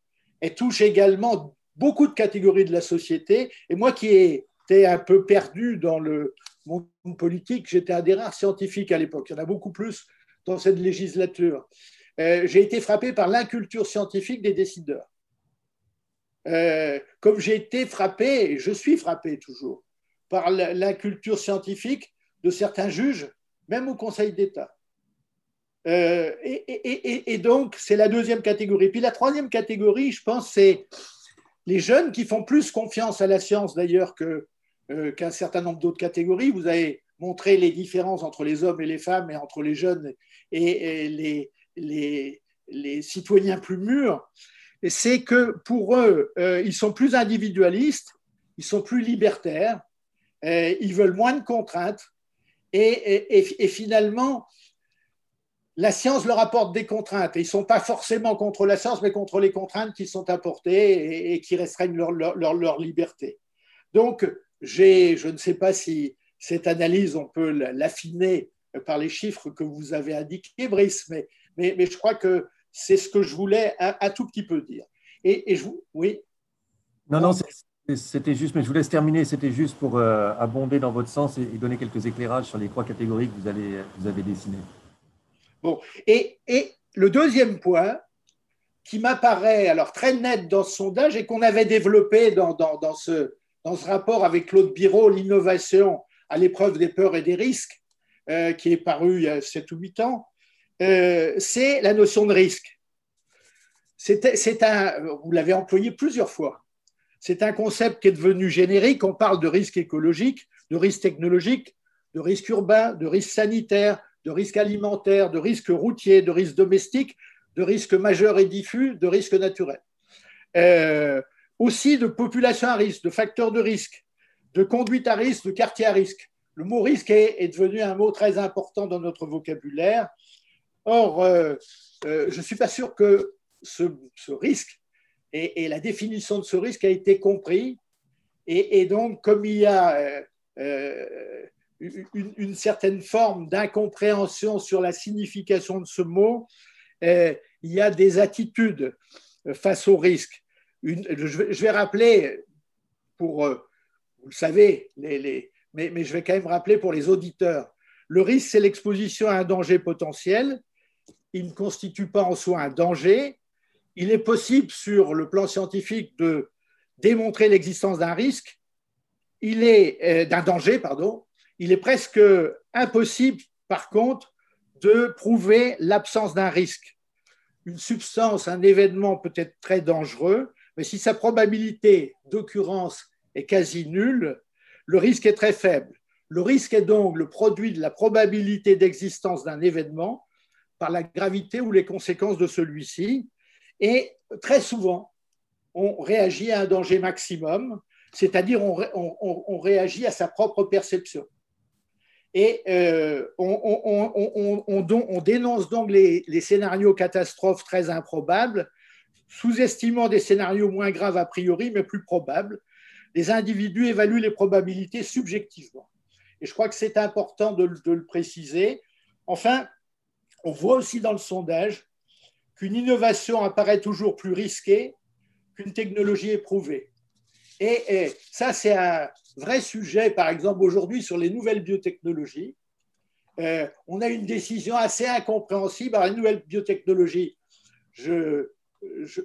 elle touche également beaucoup de catégories de la société. Et moi qui étais un peu perdu dans le, monde politique, j'étais un des rares scientifiques à l'époque. Il y en a beaucoup plus dans cette législature. Euh, j'ai été frappé par l'inculture scientifique des décideurs. Euh, comme j'ai été frappé, et je suis frappé toujours, par l'inculture scientifique de certains juges, même au Conseil d'État. Euh, et, et, donc, c'est la deuxième catégorie. Puis la troisième catégorie, je pense, c'est les jeunes qui font plus confiance à la science d'ailleurs que, qu'un certain nombre d'autres catégories. Vous avez montré les différences entre les hommes et les femmes et entre les jeunes et, les, citoyens plus mûrs. C'est que pour eux, euh, ils sont plus individualistes, ils sont plus libertaires, euh, ils veulent moins de contraintes et, finalement, la science leur apporte des contraintes. ils ne sont pas forcément contre la science, mais contre les contraintes qui sont apportées et, qui restreignent leur, leur, liberté. Donc, je ne sais pas si cette analyse, on peut l'affiner par les chiffres que vous avez indiqués, Brice, mais, mais, mais je crois que c'est ce que je voulais un, tout petit peu dire. Et, je vous, oui. Non, non, c'était juste, mais je vous laisse terminer. C'était juste pour euh, abonder dans votre sens et, donner quelques éclairages sur les trois catégories que vous, allez, vous avez dessinées. Bon, et, et le deuxième point qui m'apparaît alors très net dans ce sondage et qu'on avait développé dans, dans, dans ce, dans ce rapport avec Claude Biro, l'innovation à l'épreuve des peurs et des risques, euh, qui est paru il y a 7 ou 8 ans, euh, c'est la notion de risque. C'est un, vous l'avez employé plusieurs fois. C'est un concept qui est devenu générique. On parle de risque écologique, de risque technologique, de risque urbain, de risque sanitaire, de risque alimentaire, de risque routier, de risque domestique, de risque majeur et diffus, de risque naturel. Euh, aussi de population à risque, de facteurs de risque, de conduite à risque, de quartier à risque. Le mot risque est, devenu un mot très important dans notre vocabulaire. Or, euh, euh, je ne suis pas sûr que ce, risque et, la définition de ce risque a été compris. Et, donc, comme il y a euh, une, certaine forme d'incompréhension sur la signification de ce mot, il y a des attitudes face au risque je, vais, rappeler, pour, euh, vous le savez, mais, je vais quand même rappeler pour les auditeurs, le risque, c'est l'exposition à un danger potentiel il ne constitue pas en soi un danger. Il est possible sur le plan scientifique de démontrer l'existence d'un risque, il est euh, d'un danger, pardon. Il est presque impossible, par contre, de prouver l'absence d'un risque. Une substance, un événement peut être très dangereux, mais si sa probabilité d'occurrence est quasi nulle, le risque est très faible. Le risque est donc le produit de la probabilité d'existence d'un événement par la gravité ou les conséquences de celui-ci. Et très souvent, on réagit à un danger maximum, c'est-à-dire on, réagit à sa propre perception. Et euh, on, dénonce donc les, les, scénarios catastrophes très improbables, sous-estimant des scénarios moins graves a priori, mais plus probables. Les individus évaluent les probabilités subjectivement. Et je crois que c'est important de, le préciser. Enfin, on voit aussi dans le sondage qu'une innovation apparaît toujours plus risquée qu'une technologie éprouvée. Et, ça, c'est un vrai sujet, par exemple, aujourd'hui sur les nouvelles biotechnologies. Euh, on a une décision assez incompréhensible. Alors, les nouvelles biotechnologies,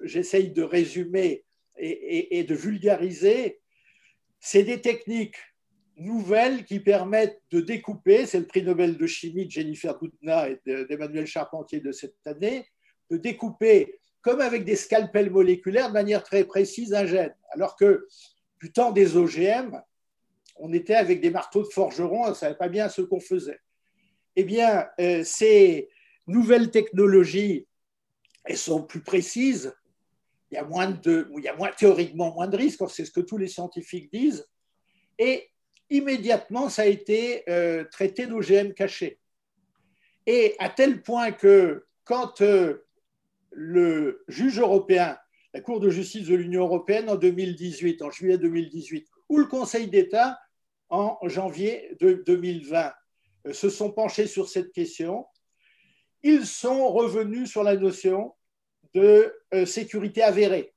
j'essaye je, de résumer et, et de vulgariser. C'est des techniques nouvelles qui permettent de découper, c'est le prix Nobel de chimie de Jennifer Doudna et d'Emmanuel Charpentier de cette année, de découper comme avec des scalpels moléculaires de manière très précise un gène. Alors que du temps des OGM, on était avec des marteaux de forgeron, on ne savait pas bien ce qu'on faisait. Eh bien, euh, ces nouvelles technologies, elles sont plus précises, il y a, moins de, il y a théoriquement moins de risques, c'est ce que tous les scientifiques disent, et immédiatement, ça a été euh, traité d'OGM cachés. Et à tel point que quand euh, le juge européen, la Cour de justice de l'Union européenne en 2018, en juillet 2018, ou le Conseil d'État en janvier 2020 euh, se sont penchés sur cette question. Ils sont revenus sur la notion de euh, sécurité avérée,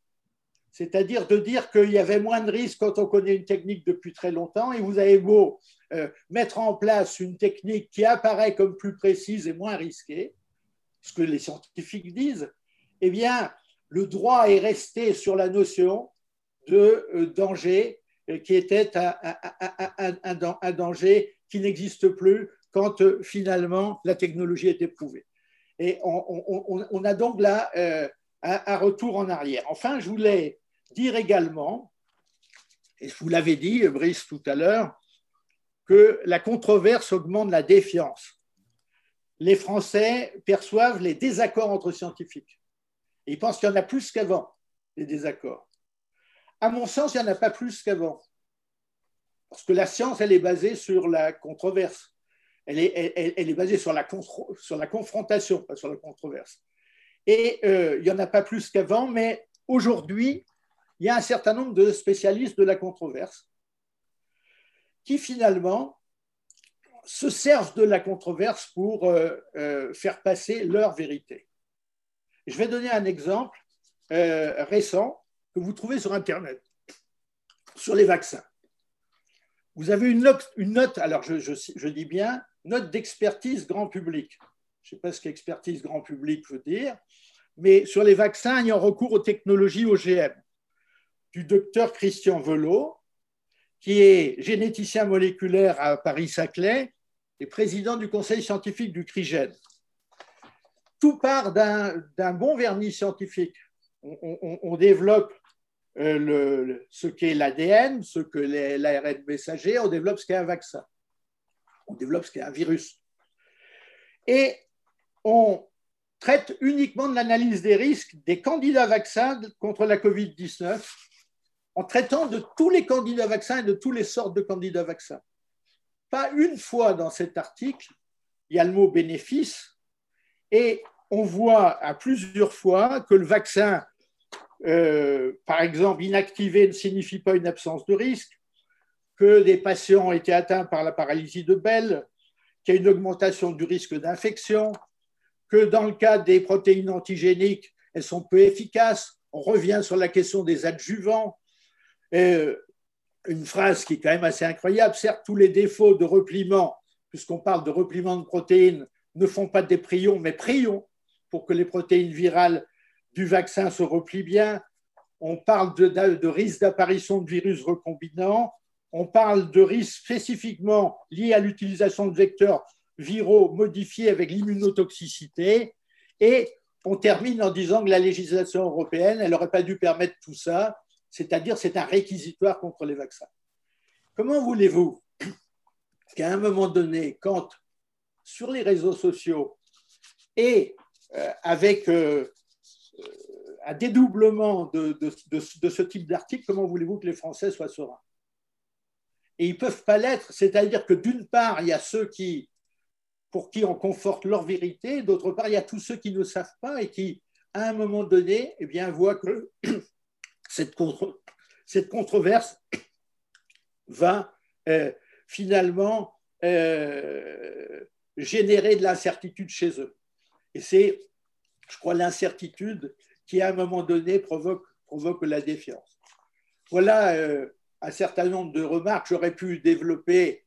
c'est-à-dire de dire qu'il y avait moins de risques quand on connaît une technique depuis très longtemps, et vous avez beau euh, mettre en place une technique qui apparaît comme plus précise et moins risquée, ce que les scientifiques disent, eh bien, le droit est resté sur la notion de euh, danger qui était un, danger qui n'existe plus quand finalement la technologie est éprouvée. Et on, a donc là un, retour en arrière. Enfin, je voulais dire également, et vous l'avez dit, Brice, tout à l'heure, que la controverse augmente la défiance. Les Français perçoivent les désaccords entre scientifiques. Ils pensent qu'il y en a plus qu'avant, des désaccords. À mon sens, il n'y en a pas plus qu'avant. Parce que la science, elle est basée sur la controverse. Elle est, basée sur la, confrontation, pas sur la controverse. Et euh, il n'y en a pas plus qu'avant, mais aujourd'hui, il y a un certain nombre de spécialistes de la controverse qui finalement se servent de la controverse pour euh, euh, faire passer leur vérité. Je vais donner un exemple récent que vous trouvez sur Internet, sur les vaccins. Vous avez une note, alors je, dis bien, note d'expertise grand public. Je ne sais pas ce qu'expertise grand public veut dire, mais sur les vaccins, il y a recours aux technologies OGM du docteur Christian Velot, qui est généticien moléculaire à Paris-Saclay et président du conseil scientifique du CRIGEN tout part d'un bon vernis scientifique. On, développe euh, ce qu'est l'ADN, ce que l'ARN messager, on développe ce qu'est un vaccin, on développe ce qu'est un virus. Et on traite uniquement de l'analyse des risques des candidats vaccins contre la COVID-19 en traitant de tous les candidats vaccins et de toutes les sortes de candidats vaccins. Pas une fois dans cet article, il y a le mot bénéfice et on voit à plusieurs fois que le vaccin, euh, par exemple, inactivé ne signifie pas une absence de risque, que des patients ont été atteints par la paralysie de Bell, qu'il y a une augmentation du risque d'infection, que dans le cas des protéines antigéniques, elles sont peu efficaces. On revient sur la question des adjuvants. Euh, une phrase qui est quand même assez incroyable. Certes, tous les défauts de repliement, puisqu'on parle de repliement de protéines, ne font pas des prions, mais prions pour que les protéines virales du vaccin se replient bien. On parle de, de risque d'apparition de virus recombinants. On parle de risques spécifiquement liés à l'utilisation de vecteurs viraux modifiés avec l'immunotoxicité. Et on termine en disant que la législation européenne, elle n'aurait pas dû permettre tout ça, c'est-à-dire c'est un réquisitoire contre les vaccins. Comment voulez-vous qu'à un moment donné, quand sur les réseaux sociaux et euh, avec euh, euh, un dédoublement de, de ce type d'article, comment voulez-vous que les Français soient sereins? Et ils ne peuvent pas l'être, c'est-à-dire que d'une part, il y a ceux qui pour qui on conforte leur vérité. D'autre part, il y a tous ceux qui ne savent pas et qui, à un moment donné, eh bien, voient que [clears throat] cette, cette controverse [coughs] va euh, finalement euh, générer de l'incertitude chez eux. Et c'est, je crois, l'incertitude qui, à un moment donné, provoque, provoque la défiance. Voilà euh, un certain nombre de remarques. J'aurais pu développer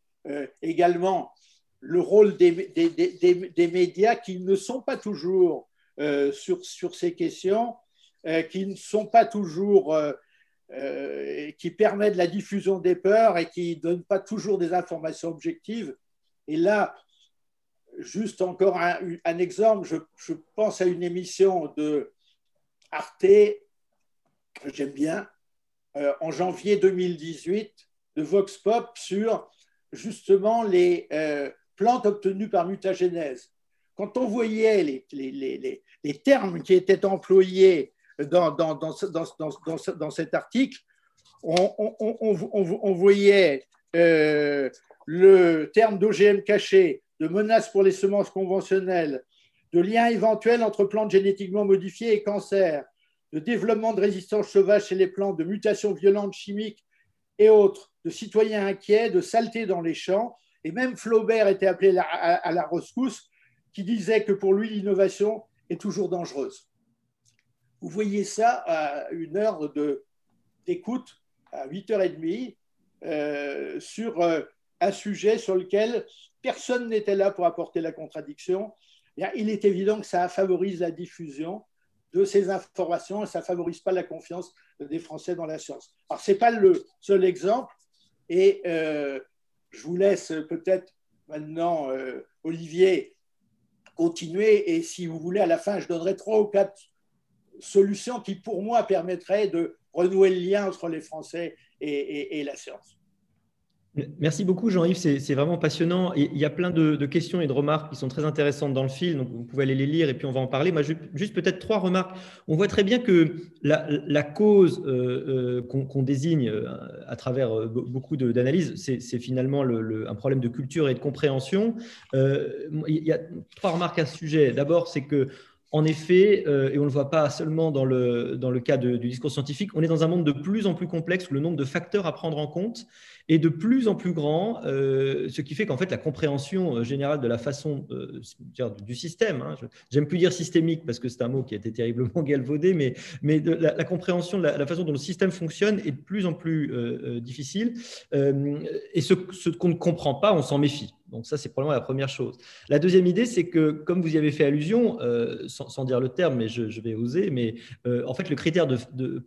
également le rôle des, des, médias qui ne sont pas toujours euh, sur, sur, ces questions, euh, qui ne sont pas toujours, euh, qui permettent la diffusion des peurs et qui ne donnent pas toujours des informations objectives. Et là, juste encore un, exemple, je, je, pense à une émission de Arte, j'aime bien, en janvier 2018, de Vox Pop sur justement les, plantes obtenues par mutagénèse. Quand on voyait les, termes qui étaient employés dans cet article, on, on, on, on voyait euh, le terme d'OGM caché, de menace pour les semences conventionnelles, de lien éventuel entre plantes génétiquement modifiées et cancer, de développement de résistance sauvage chez les plantes, de mutations violentes chimiques et autres, de citoyens inquiets, de saleté dans les champs, et même Flaubert était appelé à, la rescousse, qui disait que pour lui, l'innovation est toujours dangereuse. Vous voyez ça à une heure d'écoute, à 8h30, euh, sur euh, un sujet sur lequel personne n'était là pour apporter la contradiction. il est évident que ça favorise la diffusion de ces informations ça ne favorise pas la confiance des Français dans la science. Alors, ce n'est pas le seul exemple. Et euh, je vous laisse peut-être maintenant, euh, Olivier, continuer. Et si vous voulez, à la fin, je donnerai trois ou quatre solutions qui, pour moi, permettraient de renouer le lien entre les Français et la science. Merci beaucoup Jean-Yves, c'est vraiment passionnant. il y a plein de, questions et de remarques qui sont très intéressantes dans le film, donc vous pouvez aller les lire et puis on va en parler. Moi, juste peut-être trois remarques. On voit très bien que la, cause euh, euh, qu'on désigne euh, à travers beaucoup d'analyses, c'est finalement un problème de culture et de compréhension. il y a trois remarques à ce sujet. D'abord, c'est que en effet, et on ne le voit pas seulement dans le, dans le cas du discours scientifique, on est dans un monde de plus en plus complexe où le nombre de facteurs à prendre en compte est de plus en plus grand, euh, ce qui fait qu'en fait la compréhension euh, générale de la façon euh, du système, hein, j'aime plus dire systémique parce que c'est un mot qui a été terriblement [laughs] galvaudé, mais, mais de la, compréhension de la, façon dont le système fonctionne est de plus en plus difficile. et ce qu'on ne comprend pas, on s'en méfie. Donc ça, c'est probablement la première chose. La deuxième idée, c'est que, comme vous y avez fait allusion, sans, dire le terme, mais je, vais oser, mais en fait, le critère de, de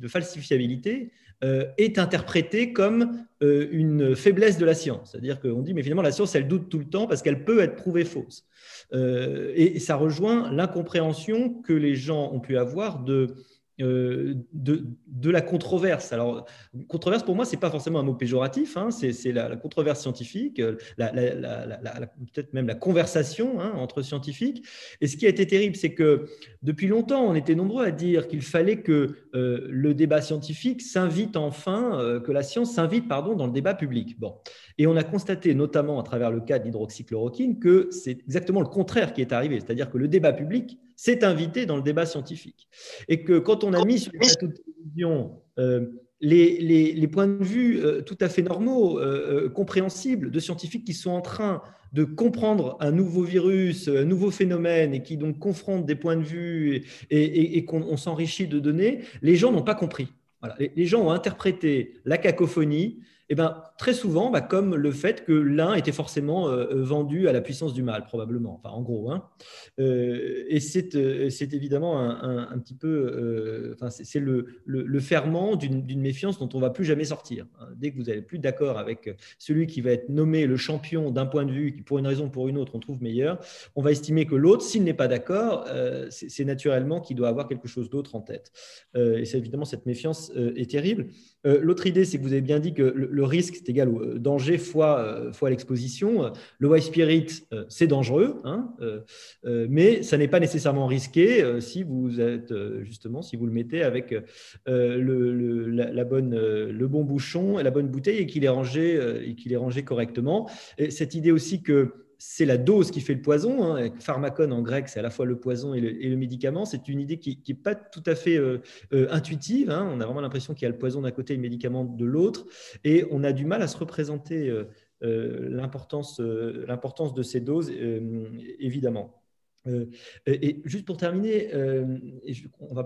de, falsifiabilité, euh, est interprété comme euh, une faiblesse de la science. C'est-à-dire qu'on dit, mais finalement, la science, elle doute tout le temps parce qu'elle peut être prouvée fausse. Euh, et ça rejoint l'incompréhension que les gens ont pu avoir de euh, de, de, la controverse. Alors, controverse pour moi, c'est pas forcément un mot péjoratif, hein, c'est la, controverse scientifique, euh, peut-être même la conversation hein, entre scientifiques. Et ce qui a été terrible, c'est que depuis longtemps, on était nombreux à dire qu'il fallait que euh, le débat scientifique s'invite enfin, que la science s'invite, pardon, dans le débat public. Bon. Et on a constaté, notamment à travers le cas d'hydroxychloroquine, que c'est exactement le contraire qui est arrivé, c'est-à-dire que le débat public s'est invité dans le débat scientifique. Et que quand on a mis sur la télévision euh, les, les, points de vue euh, tout à fait normaux, euh, compréhensibles de scientifiques qui sont en train de comprendre un nouveau virus, un nouveau phénomène et qui donc confrontent des points de vue et, qu'on s'enrichit de données, les gens n'ont pas compris. Voilà. Les, gens ont interprété la cacophonie eh ben, très souvent, bah, comme le fait que l'un était forcément euh, euh, vendu à la puissance du mal, probablement, enfin, en gros. Hein. Euh, et c'est évidemment un, petit peu, c'est le, le, ferment d'une méfiance dont on ne va plus jamais sortir. Hein. Dès que vous n'êtes plus d'accord avec celui qui va être nommé le champion d'un point de vue qui, pour une raison ou pour une autre, on trouve meilleur, on va estimer que l'autre, s'il n'est pas d'accord, c'est naturellement qu'il doit avoir quelque chose d'autre en tête. et c'est évidemment, cette méfiance est terrible. L'autre idée, c'est que vous avez bien dit que le risque, c'est égal au euh, danger fois, euh, fois l'exposition. Le white spirit, euh, c'est dangereux, hein, mais ça n'est pas nécessairement risqué si vous êtes justement, si vous le mettez avec le, la, bonne, le bon bouchon et la bonne bouteille et qu'il est rangé, et qu'il est rangé correctement. Et cette idée aussi que c'est la dose qui fait le poison. Hein. Pharmacon en grec, c'est à la fois le poison et le, médicament. C'est une idée qui n'est pas tout à fait euh, euh, intuitive. Hein. On a vraiment l'impression qu'il y a le poison d'un côté et le médicament de l'autre. Et on a du mal à se représenter euh, l'importance de ces doses, évidemment. Et juste pour terminer, on va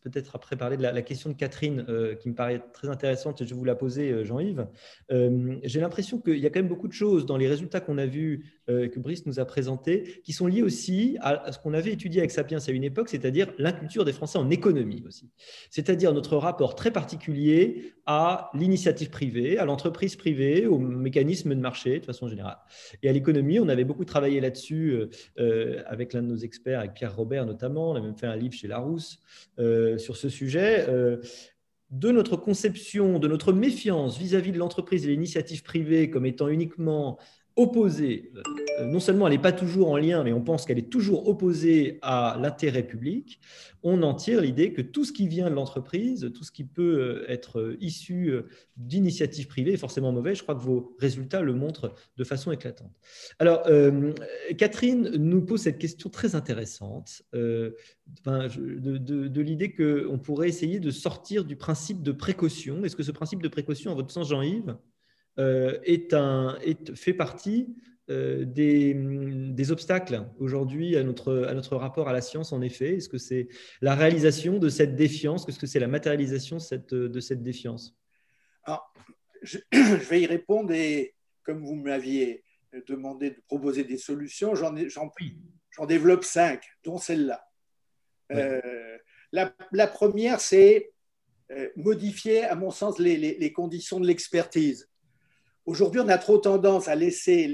peut-être après parler de la, question de Catherine, euh, qui me paraît très intéressante, et je vais vous la poser, euh, Jean-Yves. Euh, j'ai l'impression qu'il y a quand même beaucoup de choses dans les résultats qu'on a vus, que Brice nous a présentés, qui sont liés aussi à, ce qu'on avait étudié avec Sapiens à une époque, c'est-à-dire l'inculture des Français en économie aussi. C'est-à-dire notre rapport très particulier à l'initiative privée, à l'entreprise privée, au mécanisme de marché de façon générale. Et à l'économie, on avait beaucoup travaillé là-dessus avec l'un de nos experts, avec Pierre Robert notamment. On a même fait un livre chez Larousse. Euh, sur ce sujet euh, de notre conception, de notre méfiance vis-à-vis de l'entreprise et l'initiative privée comme étant uniquement opposée, euh, non seulement elle n'est pas toujours en lien, mais on pense qu'elle est toujours opposée à l'intérêt public, on en tire l'idée que tout ce qui vient de l'entreprise, tout ce qui peut euh, être euh, issu d'initiatives privées est forcément mauvais. Je crois que vos résultats le montrent de façon éclatante. Alors, Catherine nous pose cette question très intéressante de, de l'idée qu'on pourrait essayer de sortir du principe de précaution. Est-ce que ce principe de précaution, en votre sens, Jean-Yves, est un, est, fait partie euh, des, des, obstacles aujourd'hui à notre, à notre rapport à la science, en effet. Est-ce que c'est la réalisation de cette défiance? Est-ce que c'est la matérialisation cette, de cette défiance? Alors, je, [clears throat] je, vais y répondre et comme vous m'aviez demandé de proposer des solutions, j'en, j'en, j'en développe cinq, dont celle-là. Euh, la, la, première, c'est modifier, à mon sens, les, les, les conditions de l'expertise. Aujourd'hui, on a trop tendance à laisser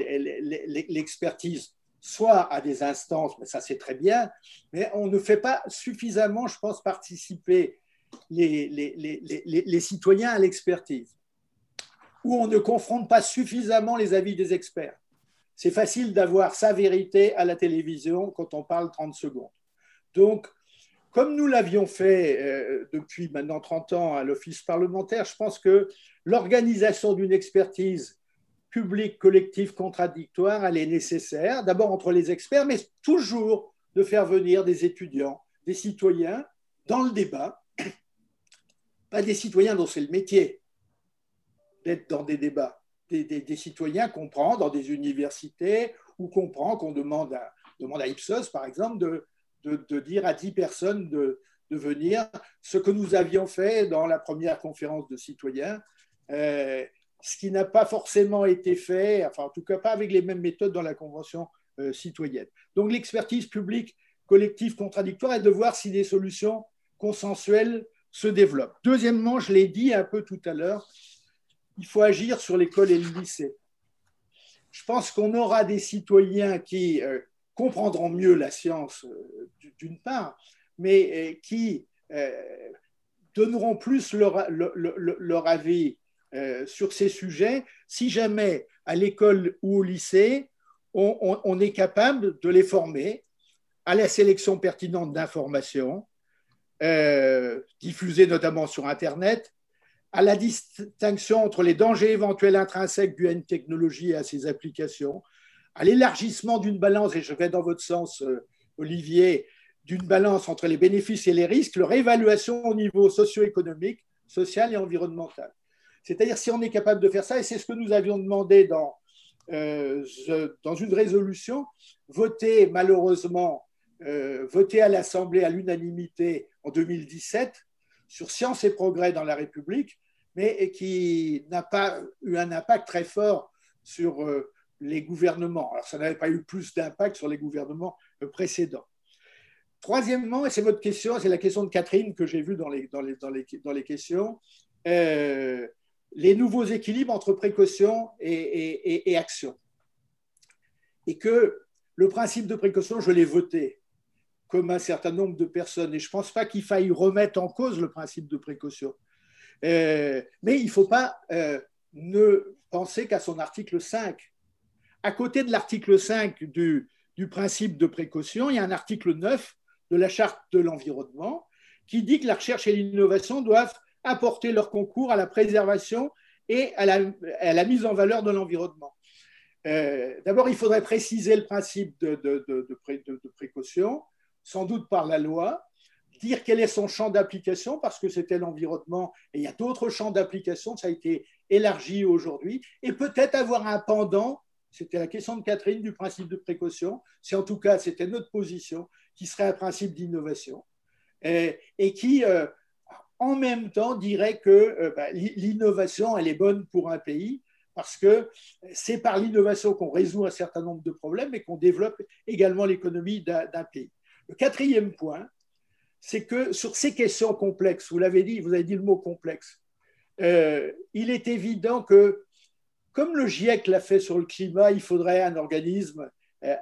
l'expertise soit à des instances, mais ça c'est très bien, mais on ne fait pas suffisamment, je pense, participer les, les citoyens à l'expertise, ou on ne confronte pas suffisamment les avis des experts. C'est facile d'avoir sa vérité à la télévision quand on parle 30 secondes. Donc, comme nous l'avions fait euh, depuis maintenant 30 ans à l'Office parlementaire, je pense que l'organisation d'une expertise publique, collective, contradictoire, elle est nécessaire, d'abord entre les experts, mais toujours de faire venir des étudiants, des citoyens dans le débat, [coughs] pas des citoyens dont c'est le métier d'être dans des débats, des, citoyens qu'on prend dans des universités ou qu'on prend, qu'on demande à, Ipsos, par exemple, de, dire à 10 personnes de, venir, ce que nous avions fait dans la première conférence de citoyens, euh, ce qui n'a pas forcément été fait, enfin en tout cas pas avec les mêmes méthodes dans la Convention euh, citoyenne. Donc l'expertise publique collective contradictoire est de voir si des solutions consensuelles se développent. Deuxièmement, je l'ai dit un peu tout à l'heure, il faut agir sur l'école et le lycée. Je pense qu'on aura des citoyens qui euh, comprendront mieux la science d'une part, mais qui donneront plus leur, avis sur ces sujets si jamais à l'école ou au lycée, on, est capable de les former à la sélection pertinente d'informations, diffusées notamment sur Internet, à la distinction entre les dangers éventuels intrinsèques d'une technologie et à ses applications, à l'élargissement d'une balance, et je vais dans votre sens, euh, Olivier, d'une balance entre les bénéfices et les risques, leur évaluation au niveau socio-économique, social et environnemental. C'est-à-dire si on est capable de faire ça, et c'est ce que nous avions demandé dans, euh, une résolution, votée malheureusement, euh, votée à l'Assemblée à l'unanimité en 2017 sur Science et Progrès dans la République, mais qui n'a pas eu un impact très fort sur euh, les gouvernements. Alors, ça n'avait pas eu plus d'impact sur les gouvernements précédents. Troisièmement, et c'est votre question, c'est la question de Catherine que j'ai vue dans les, questions, les nouveaux équilibres entre précaution et, action. Et que le principe de précaution, je l'ai voté comme un certain nombre de personnes, et je ne pense pas qu'il faille remettre en cause le principe de précaution. Euh, mais il ne faut pas euh, ne penser qu'à son article 5. À côté de l'article 5 du, du principe de précaution, il y a un article 9 de la charte de l'environnement qui dit que la recherche et l'innovation doivent apporter leur concours à la préservation et à la, mise en valeur de l'environnement. Euh, d'abord, il faudrait préciser le principe de, précaution, sans doute par la loi, dire quel est son champ d'application, parce que c'était l'environnement, et il y a d'autres champs d'application, ça a été élargi aujourd'hui, et peut-être avoir un pendant, c'était la question de Catherine du principe de précaution, c'est en tout cas, c'était notre position, qui serait un principe d'innovation et, qui, euh, en même temps, dirait que euh, bah, l'innovation, elle est bonne pour un pays parce que c'est par l'innovation qu'on résout un certain nombre de problèmes et qu'on développe également l'économie d'un pays. Le quatrième point, c'est que sur ces questions complexes, vous l'avez dit, vous avez dit le mot complexe, euh, il est évident que, comme le GIEC l'a fait sur le climat, il faudrait un organisme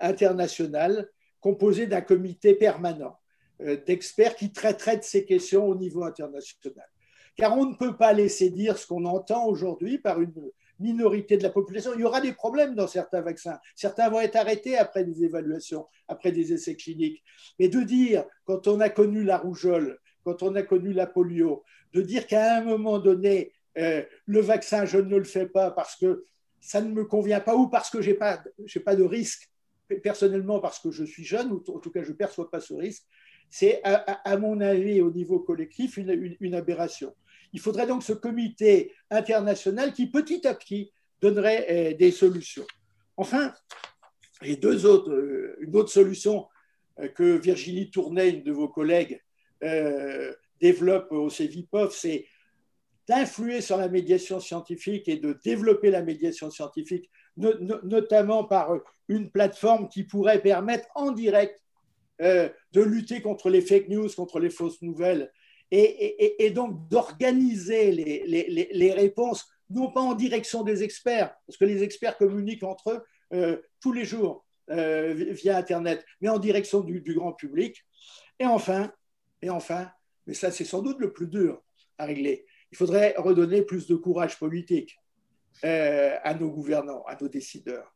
international composé d'un comité permanent euh, d'experts qui traiteraient de ces questions au niveau international. Car on ne peut pas laisser dire ce qu'on entend aujourd'hui par une minorité de la population. Il y aura des problèmes dans certains vaccins. Certains vont être arrêtés après des évaluations, après des essais cliniques. Mais de dire, quand on a connu la rougeole, quand on a connu la polio, de dire qu'à un moment donné, euh, le vaccin, je ne le fais pas parce que ça ne me convient pas ou parce que je n'ai pas de risque personnellement parce que je suis jeune, ou en tout cas je ne perçois pas ce risque, c'est à, mon avis au niveau collectif une, aberration. Il faudrait donc ce comité international qui petit à petit donnerait eh, des solutions. Enfin, deux autres, euh, une autre solution euh, que Virginie Tournay, une de vos collègues, euh, développe au CEVIPOF, c'est d'influer sur la médiation scientifique et de développer la médiation scientifique, notamment par une plateforme qui pourrait permettre en direct euh, de lutter contre les fake news, contre les fausses nouvelles, et, donc d'organiser les, réponses, non pas en direction des experts, parce que les experts communiquent entre eux euh, tous les jours euh, via Internet, mais en direction du, du, grand public. Et enfin, et enfin, mais ça c'est sans doute le plus dur à régler, il faudrait redonner plus de courage politique à nos gouvernants, à nos décideurs.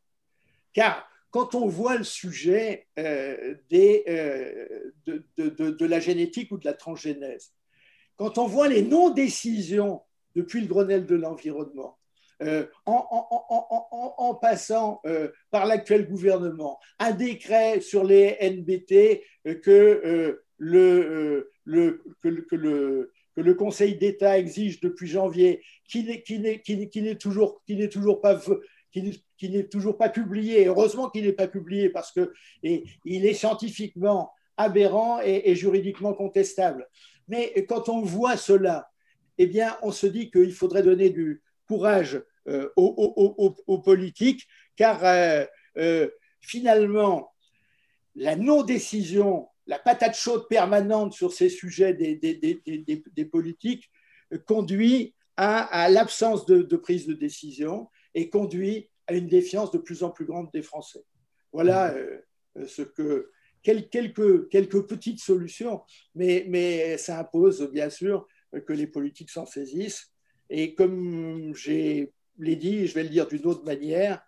Car quand on voit le sujet euh, euh, de, la génétique ou de la transgénèse, quand on voit les non-décisions depuis le Grenelle de l'environnement, euh, en, passant par l'actuel gouvernement, un décret sur les NBT que, le, le, que, le, que le Conseil d'État exige depuis janvier, qui n'est toujours, toujours pas qui, n'est toujours pas publié. Heureusement qu'il n'est pas publié parce qu'il est scientifiquement aberrant et, juridiquement contestable. Mais quand on voit cela, eh bien, on se dit qu'il faudrait donner du courage euh, aux, politiques, car euh, euh, finalement, la non-décision, la patate chaude permanente sur ces sujets des, politiques conduit à, l'absence de, prise de décision et conduit à une défiance de plus en plus grande des Français. Voilà euh, ce que quelques, quelques petites solutions, mais, mais ça impose bien sûr que les politiques s'en saisissent. Et comme je l'ai dit, je vais le dire d'une autre manière,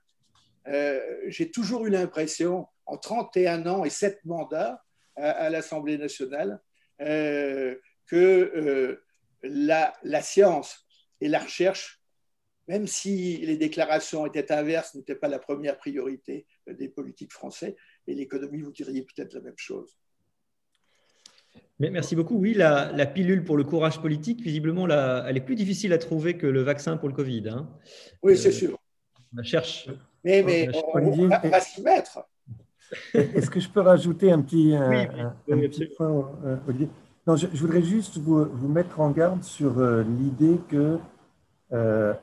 euh, j'ai toujours eu l'impression, en 31 ans et 7 mandats à, l'Assemblée nationale, euh, que la, la, science et la recherche même si les déclarations étaient inverses, n'était pas la première priorité des politiques français. Et l'économie, vous diriez peut-être la même chose. Merci beaucoup. Oui, la, pilule pour le courage politique, visiblement, elle est plus difficile à trouver que le vaccin pour le Covid. Hein. Oui, c'est euh, sûr. On cherche. Mais, mais on, va, s'y mettre. Est-ce que je peux rajouter un petit, point, Olivier? Non, je, voudrais juste vous, vous, mettre en garde sur euh, l'idée que euh,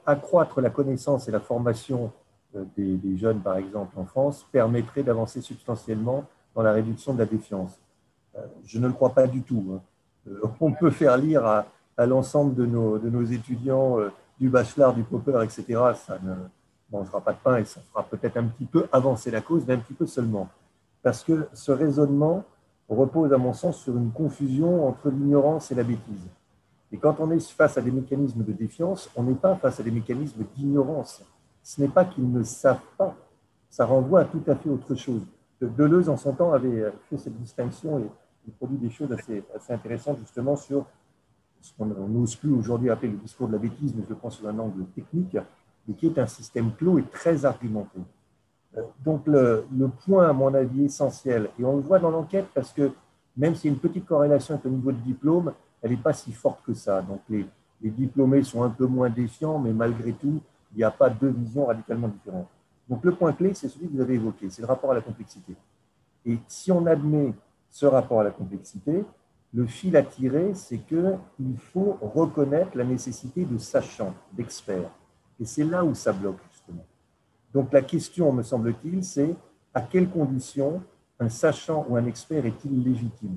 accroître la connaissance et la formation euh, des, jeunes, par exemple, en France, permettrait d'avancer substantiellement dans la réduction de la défiance. je ne le crois pas du tout. Hein. on peut faire lire à, l'ensemble de nos, de nos étudiants du bachelor, du popper, etc. Ça ne mangera pas de pain et ça fera peut-être un petit peu avancer la cause, mais un petit peu seulement. Parce que ce raisonnement repose, à mon sens, sur une confusion entre l'ignorance et la bêtise. Et quand on est face à des mécanismes de défiance, on n'est pas face à des mécanismes d'ignorance. Ce n'est pas qu'ils ne savent pas, ça renvoie à tout à fait autre chose. Deleuze, en son temps, avait fait cette distinction et il produit des choses assez, intéressantes justement sur ce qu'on n'ose plus aujourd'hui appeler le discours de la bêtise, mais je le prends sous un angle technique, mais qui est un système clos et très argumenté. Euh, donc le, point, à mon avis, essentiel, et on le voit dans l'enquête parce que même s'il y a une petite corrélation avec le niveau de diplôme, elle n'est pas si forte que ça. Donc les, diplômés sont un peu moins défiants, mais malgré tout, il n'y a pas deux visions radicalement différentes. Donc le point clé, c'est celui que vous avez évoqué, c'est le rapport à la complexité. Et si on admet ce rapport à la complexité, le fil à tirer, c'est qu'il faut reconnaître la nécessité de sachants, d'experts. Et c'est là où ça bloque, justement. Donc la question, me semble-t-il, c'est à quelles conditions un sachant ou un expert est-il légitime?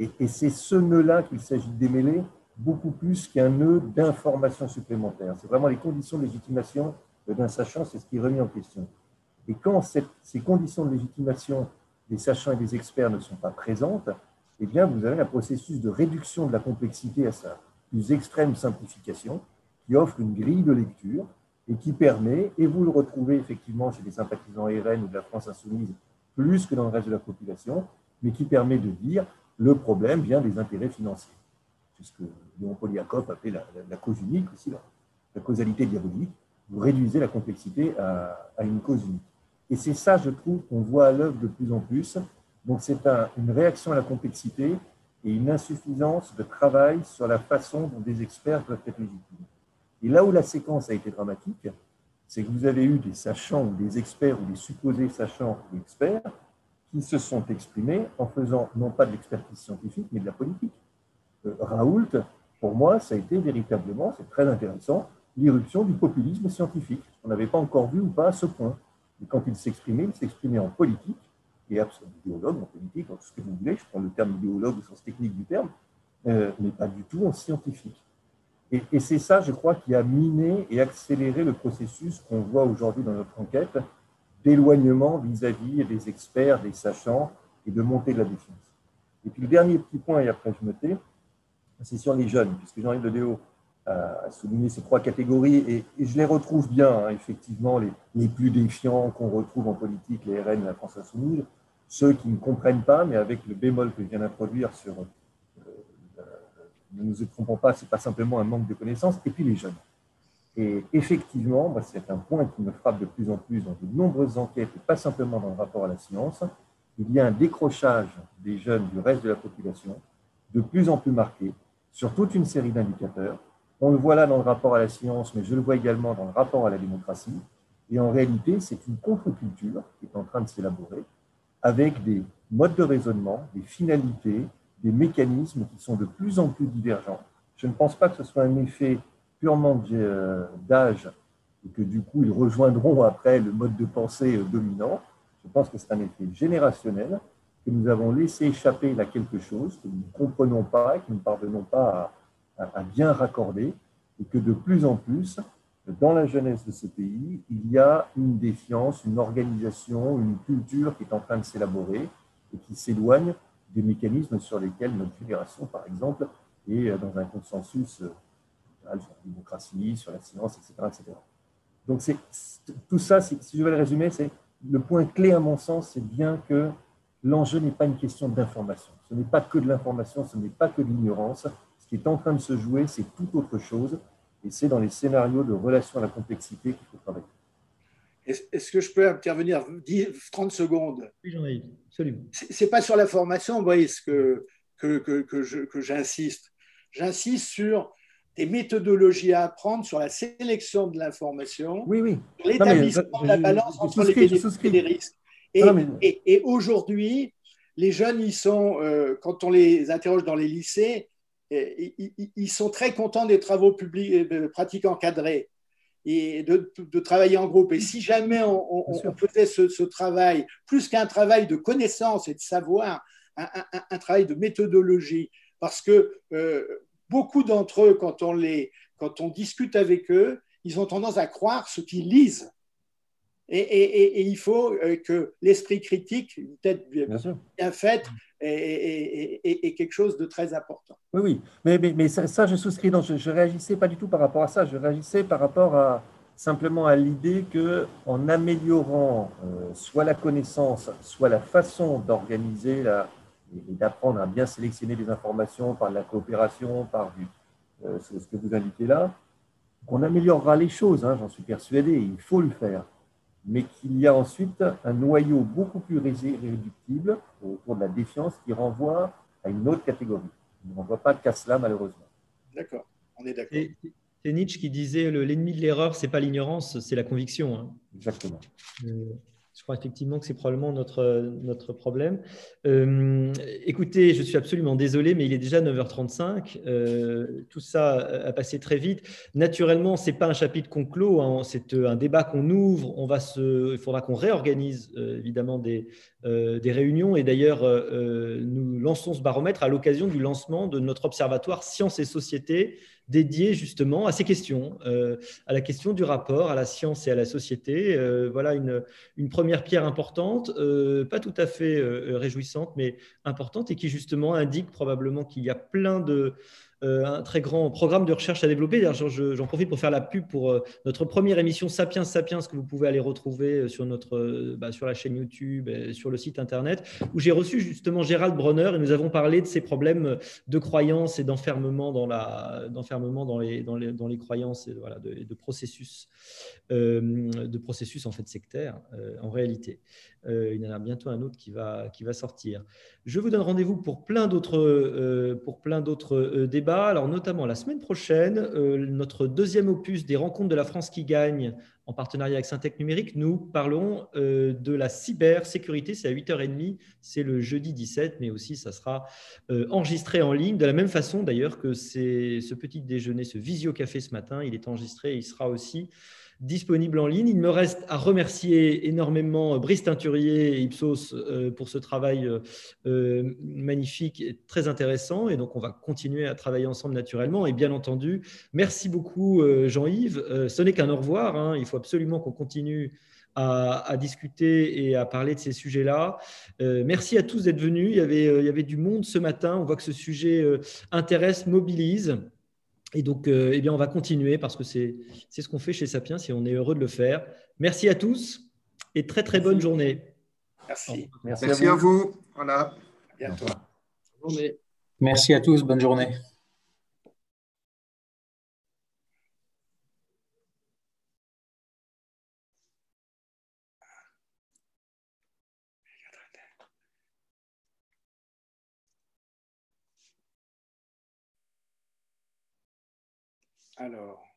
Et, c'est ce nœud-là qu'il s'agit de démêler beaucoup plus qu'un nœud d'information supplémentaire. C'est vraiment les conditions de légitimation d'un sachant, c'est ce qui est remis en question. Et quand ces conditions de légitimation des sachants et des experts ne sont pas présentes, eh bien, vous avez un processus de réduction de la complexité à sa plus extrême simplification qui offre une grille de lecture et qui permet, et vous le retrouvez effectivement chez les sympathisants RN ou de la France insoumise plus que dans le reste de la population, mais qui permet de dire le problème vient des intérêts financiers. C'est ce que Léon Poliakov appelait la, cause unique, aussi la, causalité diabolique. Vous réduisez la complexité à, une cause unique. Et c'est ça, je trouve, qu'on voit à l'œuvre de plus en plus donc c'est une réaction à la complexité et une insuffisance de travail sur la façon dont des experts peuvent être légitimes. Et là où la séquence a été dramatique, c'est que vous avez eu des sachants ou des experts ou des supposés sachants ou experts qui se sont exprimés en faisant non pas de l'expertise scientifique, mais de la politique. Euh, Raoult, pour moi, ça a été véritablement, c'est très intéressant, l'irruption du populisme scientifique. On n'avait pas encore vu ou pas à ce point. Et quand il s'exprimait, il s'exprimait en politique et idéologue en politique, en ce que vous voulez, je prends le terme idéologue au sens technique du terme, euh, mais pas du tout en scientifique. Et, et c'est ça, je crois, qui a miné et accéléré le processus qu'on voit aujourd'hui dans notre enquête d'éloignement vis-à-vis des experts, des sachants et de montée de la défiance. Et puis le dernier petit point, et après je me tais, c'est sur les jeunes, puisque Jean-Yves Le Déo a souligné ces trois catégories, et, je les retrouve bien, hein, effectivement, les, plus défiants qu'on retrouve en politique, les RN, la France Insoumise, ceux qui ne comprennent pas, mais avec le bémol que je viens d'introduire sur euh, euh, ne nous trompons pas, ce n'est pas simplement un manque de connaissances, et puis les jeunes. Et effectivement, c'est un point qui me frappe de plus en plus dans de nombreuses enquêtes, et pas simplement dans le rapport à la science, il y a un décrochage des jeunes du reste de la population de plus en plus marqué sur toute une série d'indicateurs. On le voit là dans le rapport à la science, mais je le vois également dans le rapport à la démocratie. Et en réalité, c'est une contre-culture qui est en train de s'élaborer avec des modes de raisonnement, des finalités, des mécanismes qui sont de plus en plus divergents. Je ne pense pas que ce soit un effet purement euh, d'âge et que du coup ils rejoindront après le mode de pensée euh, dominant. Je pense que c'est un effet générationnel que nous avons laissé échapper à quelque chose que nous ne comprenons pas que nous ne parvenons pas à bien raccorder et que de plus en plus, dans la jeunesse de ce pays, il y a une défiance, une organisation, une culture qui est en train de s'élaborer et qui s'éloigne des mécanismes sur lesquels notre génération, par exemple, est dans un consensus sur la démocratie, sur la science, etc. etc. Donc c'est, tout ça, si, je vais le résumer, c'est le point clé à mon sens, c'est bien que l'enjeu n'est pas une question d'information. Ce n'est pas que de l'information, ce n'est pas que de l'ignorance. Ce qui est en train de se jouer, c'est tout autre chose. Et c'est dans les scénarios de relation à la complexité qu'il faut travailler. Est-ce que je peux intervenir? 10, 30 secondes Oui, j'en ai, absolument. Ce n'est pas sur la formation, vous voyez, ce que, que, que, que j'insiste. J'insiste sur des méthodologies à apprendre sur la sélection de l'information, oui, oui. l'établissement de la balance entre les bénéfices et les risques. Et, et, et aujourd'hui, les jeunes, ils sont, euh, quand on les interroge dans les lycées, ils sont très contents des travaux publics, et de pratiques encadrées et de, travailler en groupe. Et si jamais on, faisait ce, travail, plus qu'un travail de connaissance et de savoir, un, travail de méthodologie, parce que euh, beaucoup d'entre eux, quand on, les, quand on discute avec eux, ils ont tendance à croire ce qu'ils lisent. Et, il faut euh, que l'esprit critique, une tête bien, faite, est, quelque chose de très important. Oui, oui, mais, mais, ça, je souscris. Non, je ne réagissais pas du tout par rapport à ça. Je réagissais par rapport à, simplement à l'idée qu'en améliorant euh, soit la connaissance, soit la façon d'organiser et d'apprendre à bien sélectionner les informations par la coopération, par du, euh, ce que vous indiquez là, on améliorera les choses, hein, j'en suis persuadé, il faut le faire mais qu'il y a ensuite un noyau beaucoup plus réductible autour de la défiance qui renvoie à une autre catégorie. On ne renvoie pas qu'à cela, malheureusement. D'accord, on est d'accord. C'est Nietzsche qui disait l'ennemi de l'erreur, c'est pas l'ignorance, c'est la conviction. Hein. Exactement. Euh, je crois effectivement que c'est probablement notre, notre problème. Euh, écoutez, je suis absolument désolé, mais il est déjà 9h35. Euh, tout ça a passé très vite. Naturellement, ce n'est pas un chapitre qu'on clôt, hein. c'est un débat qu'on ouvre. On va se, il faudra qu'on réorganise euh, évidemment des, des réunions. Et d'ailleurs, nous lançons ce baromètre à l'occasion du lancement de notre observatoire Sciences et Société dédié justement à ces questions, euh, à la question du rapport à la science et à la société. Euh, voilà une, première pierre importante, euh, pas tout à fait réjouissante, mais importante et qui justement indique probablement qu'il y a plein de, un très grand programme de recherche à développer. J'en profite pour faire la pub pour euh, notre première émission Sapiens Sapiens que vous pouvez aller retrouver euh, sur, notre, bah, sur la chaîne YouTube et sur le site internet, où j'ai reçu justement Gérald Bronner et nous avons parlé de ces problèmes de croyances et d'enfermement dans, dans, les, dans, les, dans les croyances et voilà, de, de processus, de processus en fait sectaires en réalité. Il y en a bientôt un autre qui va, qui va sortir. Je vous donne rendez-vous pour plein d'autres, plein d'autres débats alors notamment la semaine prochaine, euh, notre deuxième opus des rencontres de la France qui gagne en partenariat avec Syntec Numérique, nous parlons euh, de la cybersécurité. C'est à 8h30, c'est le jeudi 17, mais aussi ça sera euh, enregistré en ligne, de la même façon d'ailleurs que ce petit déjeuner, ce visio café ce matin, il est enregistré et il sera aussi disponible en ligne. Il me reste à remercier énormément Brice Teinturier et Ipsos euh, pour ce travail euh, euh, magnifique et très intéressant. Et donc, on va continuer à travailler ensemble naturellement. Et bien entendu, merci beaucoup Jean-Yves. Ce n'est qu'un au revoir. Hein. Il faut absolument qu'on continue à, discuter et à parler de ces sujets-là. merci à tous d'être venus. Il y avait du monde ce matin. On voit que ce sujet intéresse, mobilise. Et donc, euh, eh bien, on va continuer parce que c'est ce qu'on fait chez Sapiens et on est heureux de le faire. Merci à tous et très très bonne journée. Merci. Merci, à vous. Voilà. bientôt. Merci à tous. Bonne journée. Alors,